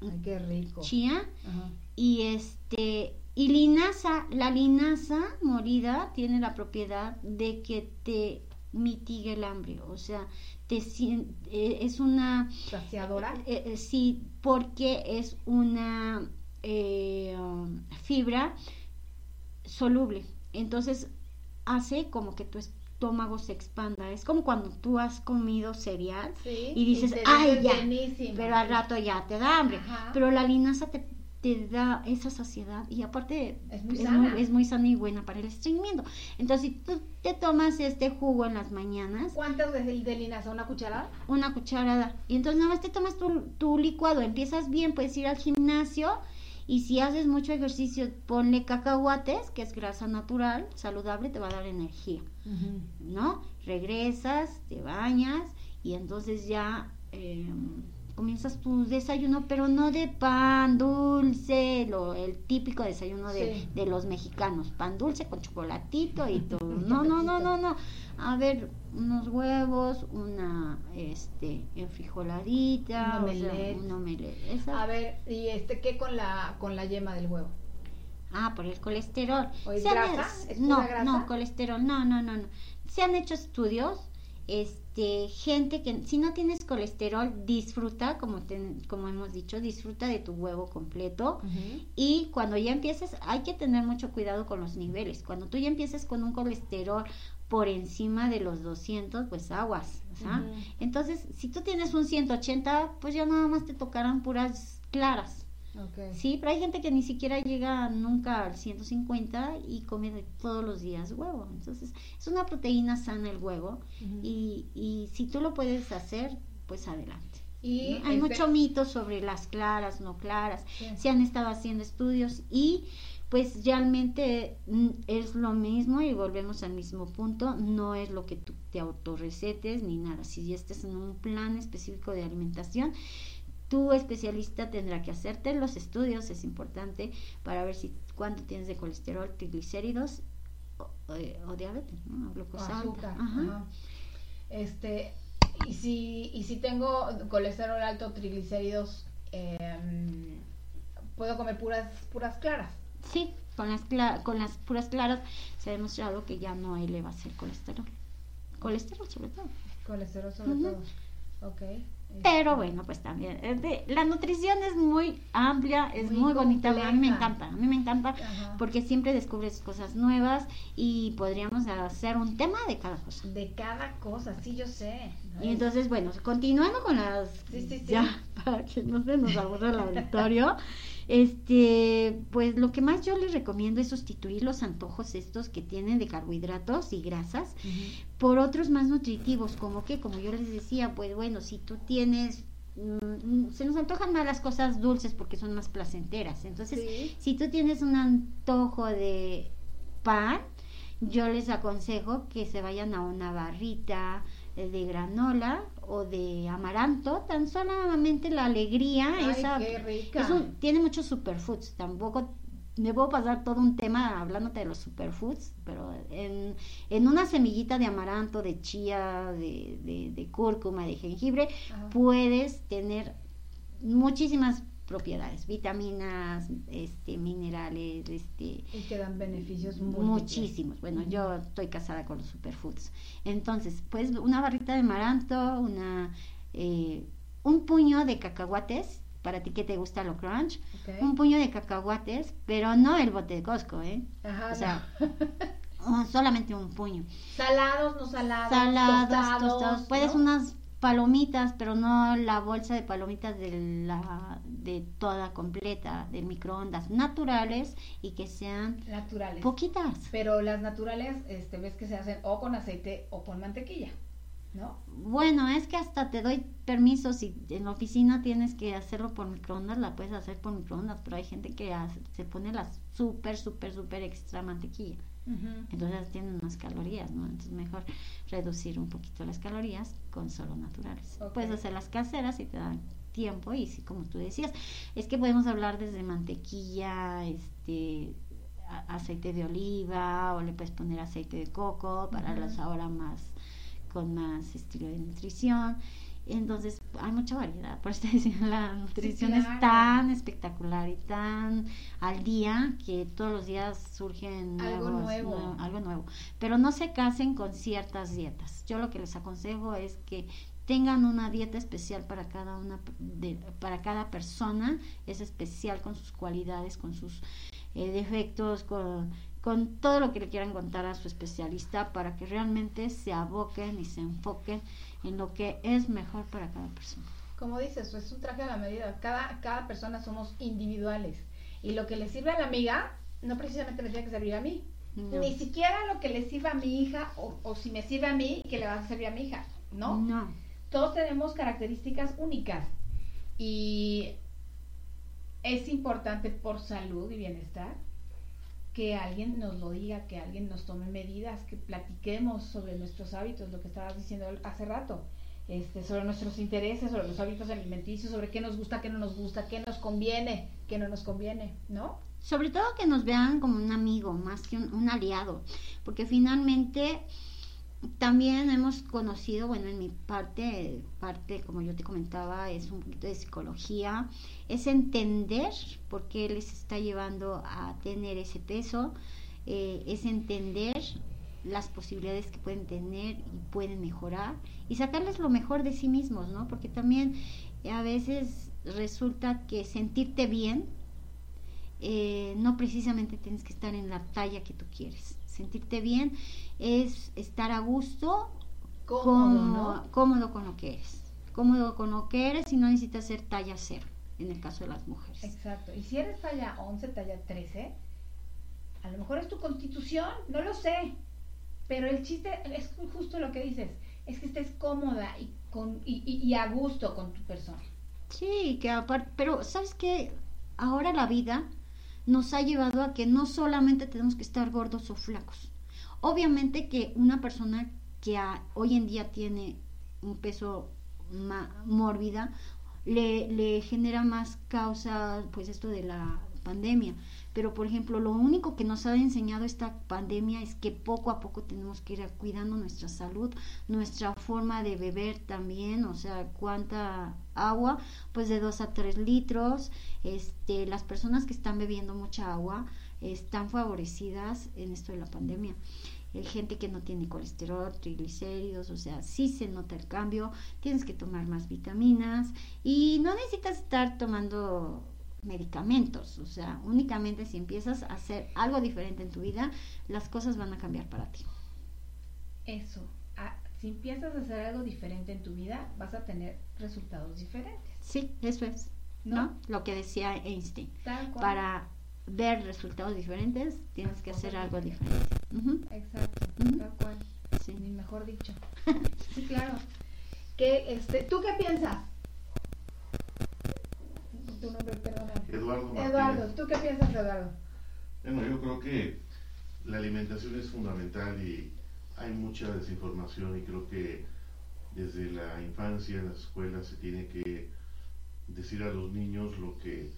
Ay, qué rico. chía, Ajá. y este y linaza, la linaza molida tiene la propiedad de que te mitigue el hambre, o sea, te eh, es una Saciadora. eh, eh, sí, porque es una eh, fibra soluble. Entonces hace como que tu estómago se expanda. Es como cuando tú has comido cereal Sí, y dices, ay, ya, llenísimo". pero al rato ya te da hambre. Ajá. Pero la linaza te, te da esa saciedad y aparte Es muy es, sana. muy, es muy sana y buena para el estreñimiento. Entonces, si tú te tomas este jugo en las mañanas, ¿Cuántas de, de linaza? ¿Una cucharada? una cucharada. Y entonces nada más te tomas tu, tu licuado, empiezas bien, puedes ir al gimnasio y si haces mucho ejercicio, ponle cacahuates, que es grasa natural, saludable, te va a dar energía, ¿no? Regresas, te bañas y entonces ya eh, comienzas tu desayuno, pero no de pan dulce, lo, el típico desayuno de, Sí. de los mexicanos, pan dulce con chocolatito y todo. No, no, no, no, no. A ver, unos huevos, una este enfrijoladita, Un o sea, omelette. un omelette. Esa- A ver, ¿y este qué con la con la yema del huevo? Ah, por el colesterol. ¿O es grasa? ¿Es no, grasa? no, colesterol, no, no, no, no. Se han hecho estudios, este, gente que si no tienes colesterol, disfruta, como, ten- como hemos dicho, disfruta de tu huevo completo. Y cuando ya empieces, hay que tener mucho cuidado con los niveles. Cuando tú ya empieces con un colesterol por encima de los 200, pues aguas. ¿ah? Entonces, si tú tienes un 180, pues ya nada más te tocarán puras claras. Ok. Sí, pero hay gente que ni siquiera llega nunca al 150 y come todos los días huevo. Entonces, es una proteína sana el huevo y, y si tú lo puedes hacer, pues adelante. Y ¿no? Hay este- mucho mito sobre las claras, no claras. Se han estado haciendo estudios y pues realmente mm, es lo mismo y volvemos al mismo punto, no es lo que tú te autorrecetes ni nada. Si ya estás en un plan específico de alimentación, tu especialista tendrá que hacerte los estudios, es importante, para ver si cuánto tienes de colesterol, triglicéridos o, o- o diabetes, ¿no? Glucosa alta. azúcar. Ajá. ajá. Este, y si, y si tengo colesterol alto, triglicéridos, em, puedo comer puras, puras claras. Sí, con las, con las puras claras se ha demostrado que ya no elevas el colesterol. Colesterol sobre todo. Colesterol sobre todo. Ok. Pero bueno, pues también. es de- la nutrición es muy amplia, es muy, Muy bonita. A mí me encanta, a mí me encanta Ajá. porque siempre descubres cosas nuevas y podríamos hacer un tema de cada cosa. De cada cosa, sí, yo sé. Y entonces, bueno, continuando con las... Sí, sí, sí. Ya, para que no se nos aburra el auditorio. Este, pues lo que más yo les recomiendo es sustituir los antojos estos que tienen de carbohidratos y grasas por otros más nutritivos, como que, como yo les decía, pues bueno, si tú tienes mm, se nos antojan más las cosas dulces porque son más placenteras. Entonces, Sí. si tú tienes un antojo de pan, yo les aconsejo que se vayan a una barrita de granola o de amaranto, tan solamente la alegría, Ay, esa qué rica. es un- tiene muchos superfoods, tampoco me puedo pasar todo un tema hablándote de los superfoods, pero en, en una semillita de amaranto, de chía, de, de, de cúrcuma, de jengibre, Ajá. puedes tener muchísimas propiedades, vitaminas, este, minerales, este, Y que dan beneficios múltiples. muchísimos. Bueno, yo estoy casada con los superfoods. Entonces, pues una barrita de amaranto, una, eh, un puño de cacahuates, para ti que te gusta lo crunch, un puño de cacahuates, pero no el bote de Costco, ¿eh? Ajá, o sea, no. solamente un puño. Salados, no salados, Salados, tostados, tostados. Puedes unas palomitas, pero no la bolsa de palomitas de la de toda completa, del microondas, naturales y que sean naturales. poquitas. Pero las naturales, este, ves que se hacen o con aceite o con mantequilla, ¿no? Bueno, es que hasta te doy permiso si en la oficina tienes que hacerlo por microondas, la puedes hacer por microondas, pero hay gente que hace- se pone la súper, súper, súper extra mantequilla. Entonces tienen más calorías, ¿no? Entonces mejor reducir un poquito las calorías con solo naturales. Puedes hacer las caseras y te dan tiempo y sí, como tú decías, es que podemos hablar desde mantequilla, este aceite de oliva o le puedes poner aceite de coco para Ujú. las ahora más con más estilo de nutrición. Entonces hay mucha variedad, por eso te decía, la nutrición es claro. tan espectacular y tan al día que todos los días surgen Algo nuevos- nuevo. nue- algo nuevo. Pero no se casen con ciertas dietas. Yo lo que les aconsejo es que tengan una dieta especial para cada una de- para cada persona, es especial con sus cualidades, con sus eh, defectos, con, con todo lo que le quieran contar a su especialista para que realmente se aboquen y se enfoquen en lo que es mejor para cada persona. Como dices, es un traje a la medida. Cada, cada persona somos individuales. Y lo que le sirve a la amiga, no precisamente me tiene que servir a mí. No. Ni siquiera lo que le sirva a mi hija, o, o si me sirve a mí, que le va a servir a mi hija. ¿No? No. Todos tenemos características únicas. Y es importante por salud y bienestar que alguien nos lo diga, que alguien nos tome medidas, que platiquemos sobre nuestros hábitos, lo que estabas diciendo hace rato, este, sobre nuestros intereses, sobre los hábitos alimenticios, sobre qué nos gusta, qué no nos gusta, qué nos conviene, qué no nos conviene, ¿no? Sobre todo que nos vean como un amigo, más que un, un aliado, porque finalmente también hemos conocido, bueno, en mi parte, parte como yo te comentaba, es un poquito de psicología, es entender por qué les está llevando a tener ese peso, eh, es entender las posibilidades que pueden tener y pueden mejorar y sacarles lo mejor de sí mismos, ¿no? Porque también eh, a veces resulta que sentirte bien eh, no precisamente tienes que estar en la talla que tú quieres. Sentirte bien es estar a gusto, Cómodo, con, ¿no? cómodo con lo que eres. Cómodo con lo que eres y no necesitas ser talla cero, en el caso de las mujeres. Exacto. Y si eres talla 11, talla 13, a lo mejor es tu constitución, no lo sé. Pero el chiste es justo lo que dices, es que estés cómoda y, con, y, y- y a gusto con tu persona. Sí, que aparte, pero ¿sabes qué? Ahora la vida nos ha llevado a que no solamente tenemos que estar gordos o flacos. Obviamente que una persona que hoy en día tiene un peso mórbida le, le genera más causa, pues esto de la pandemia. Pero, por ejemplo, lo único que nos ha enseñado esta pandemia es que poco a poco tenemos que ir cuidando nuestra salud, nuestra forma de beber también, o sea, cuánta agua, pues de 2 a 3 litros. Este, las personas que están bebiendo mucha agua están favorecidas en esto de la pandemia. Hay gente que no tiene colesterol, triglicéridos, o sea, sí se nota el cambio, tienes que tomar más vitaminas y no necesitas estar tomando medicamentos, o sea, únicamente si empiezas a hacer algo diferente en tu vida, las cosas van a cambiar para ti. Eso, si empiezas a hacer algo diferente en tu vida, vas a tener resultados diferentes. Sí, eso es, ¿no? Lo que decía Einstein. Tal cual. Para ver resultados diferentes, tienes que hacer algo diferente. Exacto, Ujú. tal cual. Sí. Ni mejor dicho. sí, claro. ¿Qué, este, ¿Tú qué piensas? Tu nombre, perdóname. Eduardo Martínez. Eduardo, ¿tú qué piensas, Eduardo? Bueno, yo creo que la alimentación es fundamental y hay mucha desinformación y creo que desde la infancia en las escuelas se tiene que decir a los niños lo que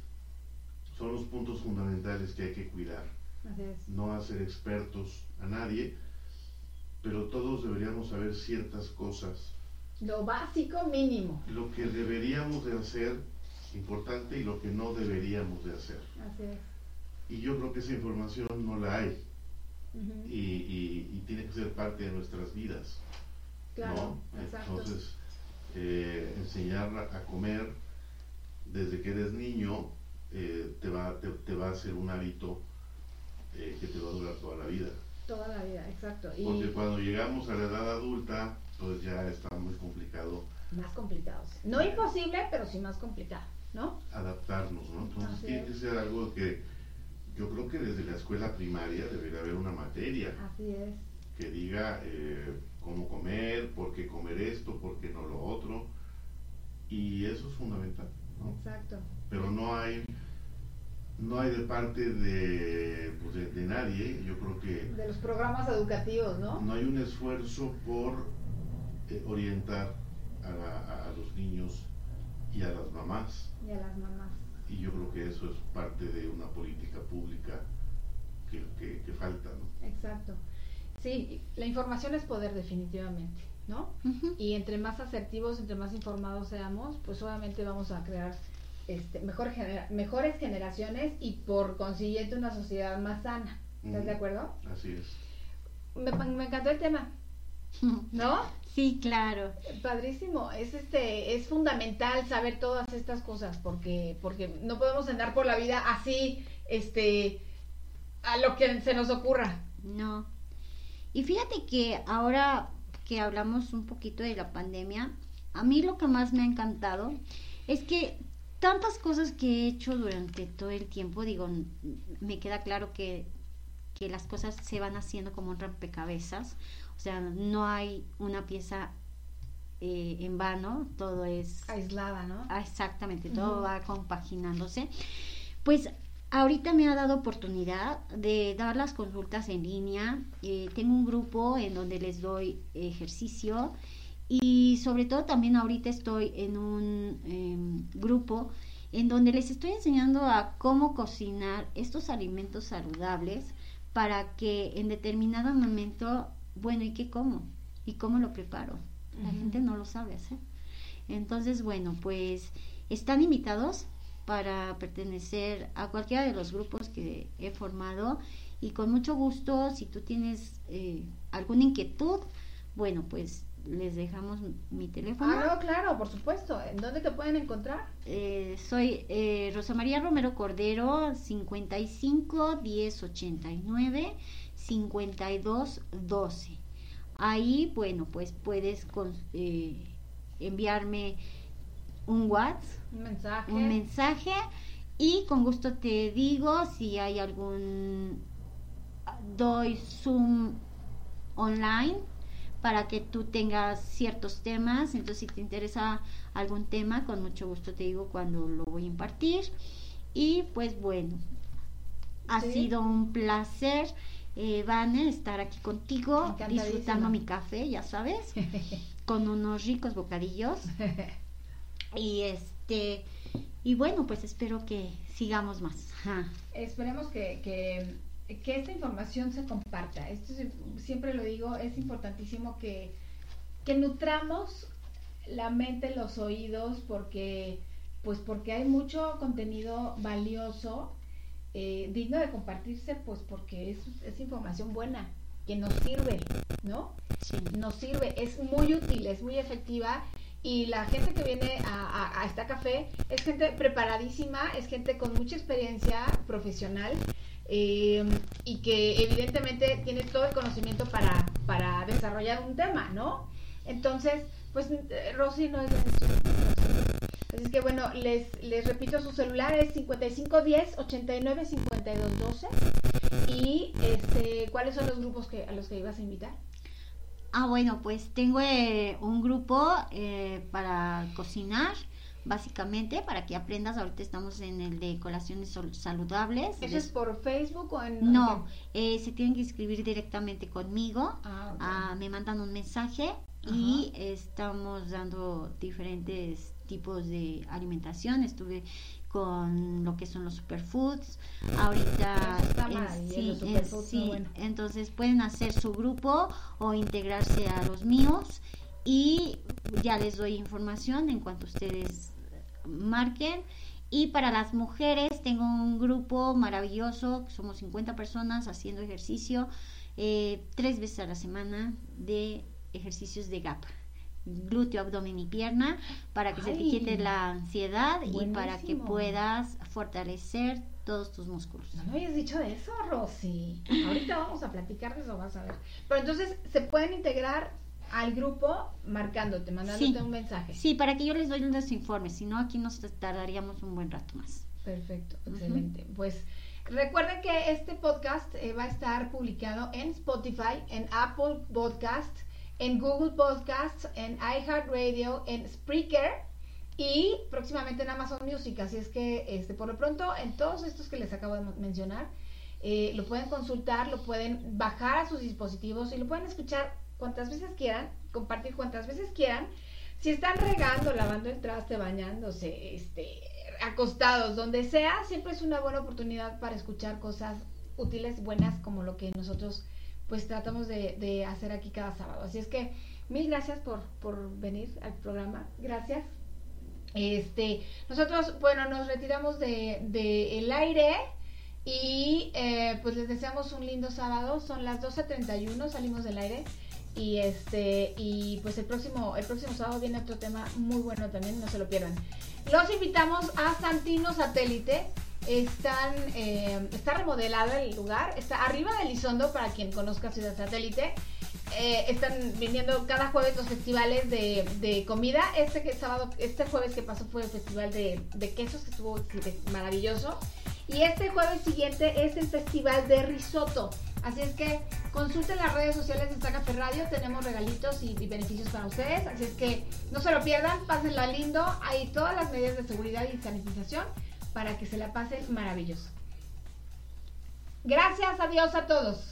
son los puntos fundamentales que hay que cuidar. Así es. No hacer expertos a nadie, pero todos deberíamos saber ciertas cosas. Lo básico mínimo. Lo que deberíamos de hacer importante y lo que no deberíamos de hacer. Así es. Y yo creo que esa información no la hay Y, y- y tiene que ser parte de nuestras vidas. Claro, ¿no? Entonces, eh, enseñar a comer desde que eres niño eh, te, va, te, te va a hacer un hábito eh, que te va a durar toda la vida. Toda la vida, exacto. Y Porque cuando llegamos a la edad adulta, pues ya está muy complicado más complicados. No imposible, pero sí más complicado, ¿no? adaptarnos, ¿no? Entonces tiene que ser algo que yo creo que desde la escuela primaria debería haber una materia Así es. que diga eh, cómo comer, por qué comer esto, por qué no lo otro. Y eso es fundamental, ¿no? Exacto. Pero no hay, no hay de parte de, pues, de, de nadie, yo creo que De los programas educativos, ¿no? no hay un esfuerzo por eh, orientar a, la- a los niños y a las mamás. Y a las mamás. Y yo creo que eso es parte de una política pública que, que- que falta, ¿no? Exacto. Sí, la información es poder definitivamente, ¿no? Y entre más asertivos, entre más informados seamos, pues obviamente vamos a crear este, mejor genera- mejores generaciones y por consiguiente una sociedad más sana. ¿Estás de acuerdo? Así es. Me, me encantó el tema, ¿no? Sí, claro. Padrísimo, es este, es fundamental saber todas estas cosas porque, porque no podemos andar por la vida así, este, a lo que se nos ocurra. No. Y fíjate que ahora que hablamos un poquito de la pandemia, a mí lo que más me ha encantado es que tantas cosas que he hecho durante todo el tiempo, digo, me queda claro que, que las cosas se van haciendo como un rompecabezas, sea, no hay una pieza eh, en vano, todo es Aislada, ¿no? Ah, Exactamente, todo va compaginándose. Pues ahorita me ha dado oportunidad de dar las consultas en línea. Eh, tengo un grupo en donde les doy ejercicio y sobre todo también ahorita estoy en un em, grupo en donde les estoy enseñando a cómo cocinar estos alimentos saludables para que en determinado momento, bueno, ¿y qué como? ¿Y cómo lo preparo? La gente no lo sabe hacer. Entonces, bueno, pues están invitados para pertenecer a cualquiera de los grupos que he formado y con mucho gusto, si tú tienes eh, alguna inquietud, bueno, pues les dejamos mi teléfono. Ah, no, claro, por supuesto. ¿En dónde te pueden encontrar? Eh, soy eh, Rosa María Romero Cordero, 55 10 89 52 12. Ahí, bueno, pues puedes con- eh, enviarme un WhatsApp, Un mensaje. un mensaje y con gusto te digo si hay algún doy Zoom online para que tú tengas ciertos temas. Entonces, si te interesa algún tema, con mucho gusto te digo cuando lo voy a impartir. Y pues bueno, ha Sí. sido un placer, eh, Vane, estar aquí contigo, disfrutando mi café, ya sabes, con unos ricos bocadillos. Y este y bueno, pues espero que sigamos más. Esperemos que, que, que, esta información se comparta. Esto siempre lo digo, es importantísimo que, que nutramos la mente, los oídos, porque pues porque hay mucho contenido valioso, eh, digno de compartirse, pues porque es, es información buena, que nos sirve, ¿no? Sí. Nos sirve, es muy útil, es muy efectiva y la gente que viene a, a, esta café es gente preparadísima, es gente con mucha experiencia profesional eh, y que evidentemente tiene todo el conocimiento para, para desarrollar un tema, ¿no? Entonces, pues eh, Rosy no es la Así que bueno, les, les repito, su celular es 5510 89 52 12 y este, ¿cuáles son los grupos que, a los que ibas a invitar? Ah, bueno, pues tengo eh, un grupo eh, para cocinar, básicamente, para que aprendas. Ahorita estamos en el de colaciones saludables. ¿Eso es por Facebook o en.? No, eh, se tienen que inscribir directamente conmigo. Ah, ah, me mandan un mensaje y estamos dando diferentes tipos de alimentación. Estuve con lo que son los superfoods. Ahorita sí, entonces pueden hacer su grupo o integrarse a los míos y ya les doy información en cuanto ustedes marquen. Y para las mujeres tengo un grupo maravilloso, somos 50 personas haciendo ejercicio eh, tres veces a la semana de ejercicios de GAP glúteo, abdomen y pierna para que se te quite la ansiedad y para que puedas fortalecer todos tus músculos. No me habías dicho de eso, Rosy. Ahorita vamos a platicar de eso, vas a ver. Pero entonces se pueden integrar al grupo marcándote, mandándote un mensaje. Sí, para que yo les doy los informes, si no aquí nos tardaríamos un buen rato más. Perfecto, excelente. Pues recuerden que este podcast eh, va a estar publicado en Spotify, en Apple Podcast, en Google Podcasts, en iHeartRadio, en Spreaker y próximamente en Amazon Music. Así es que este, por lo pronto en todos estos que les acabo de mencionar, eh, lo pueden consultar, lo pueden bajar a sus dispositivos y lo pueden escuchar cuantas veces quieran, compartir cuantas veces quieran. Si están regando, lavando el traste, bañándose, este, acostados, donde sea, siempre es una buena oportunidad para escuchar cosas útiles, buenas, como lo que nosotros pues tratamos de, hacer aquí cada sábado. Así es que mil gracias por, venir al programa. Gracias. Este, nosotros, bueno, nos retiramos de, de el aire y eh, pues les deseamos un lindo sábado. Son las 12.31, salimos del aire. Y este, y pues el próximo, el próximo sábado viene otro tema muy bueno también, no se lo pierdan. Los invitamos a Santino Satélite están, eh, está remodelado el lugar, está arriba del Isondo para quien conozca Ciudad Satélite. Eh, están viniendo cada jueves los festivales de, comida. Este sábado, este jueves que pasó fue el festival de, quesos que estuvo maravilloso. Y este jueves siguiente es el festival de risotto. Así es que consulten las redes sociales de Café Radio, tenemos regalitos y, y, beneficios para ustedes. Así es que no se lo pierdan, pásenla lindo. Hay todas las medidas de seguridad y sanitización para que se la pasen maravilloso. Gracias, adiós a todos.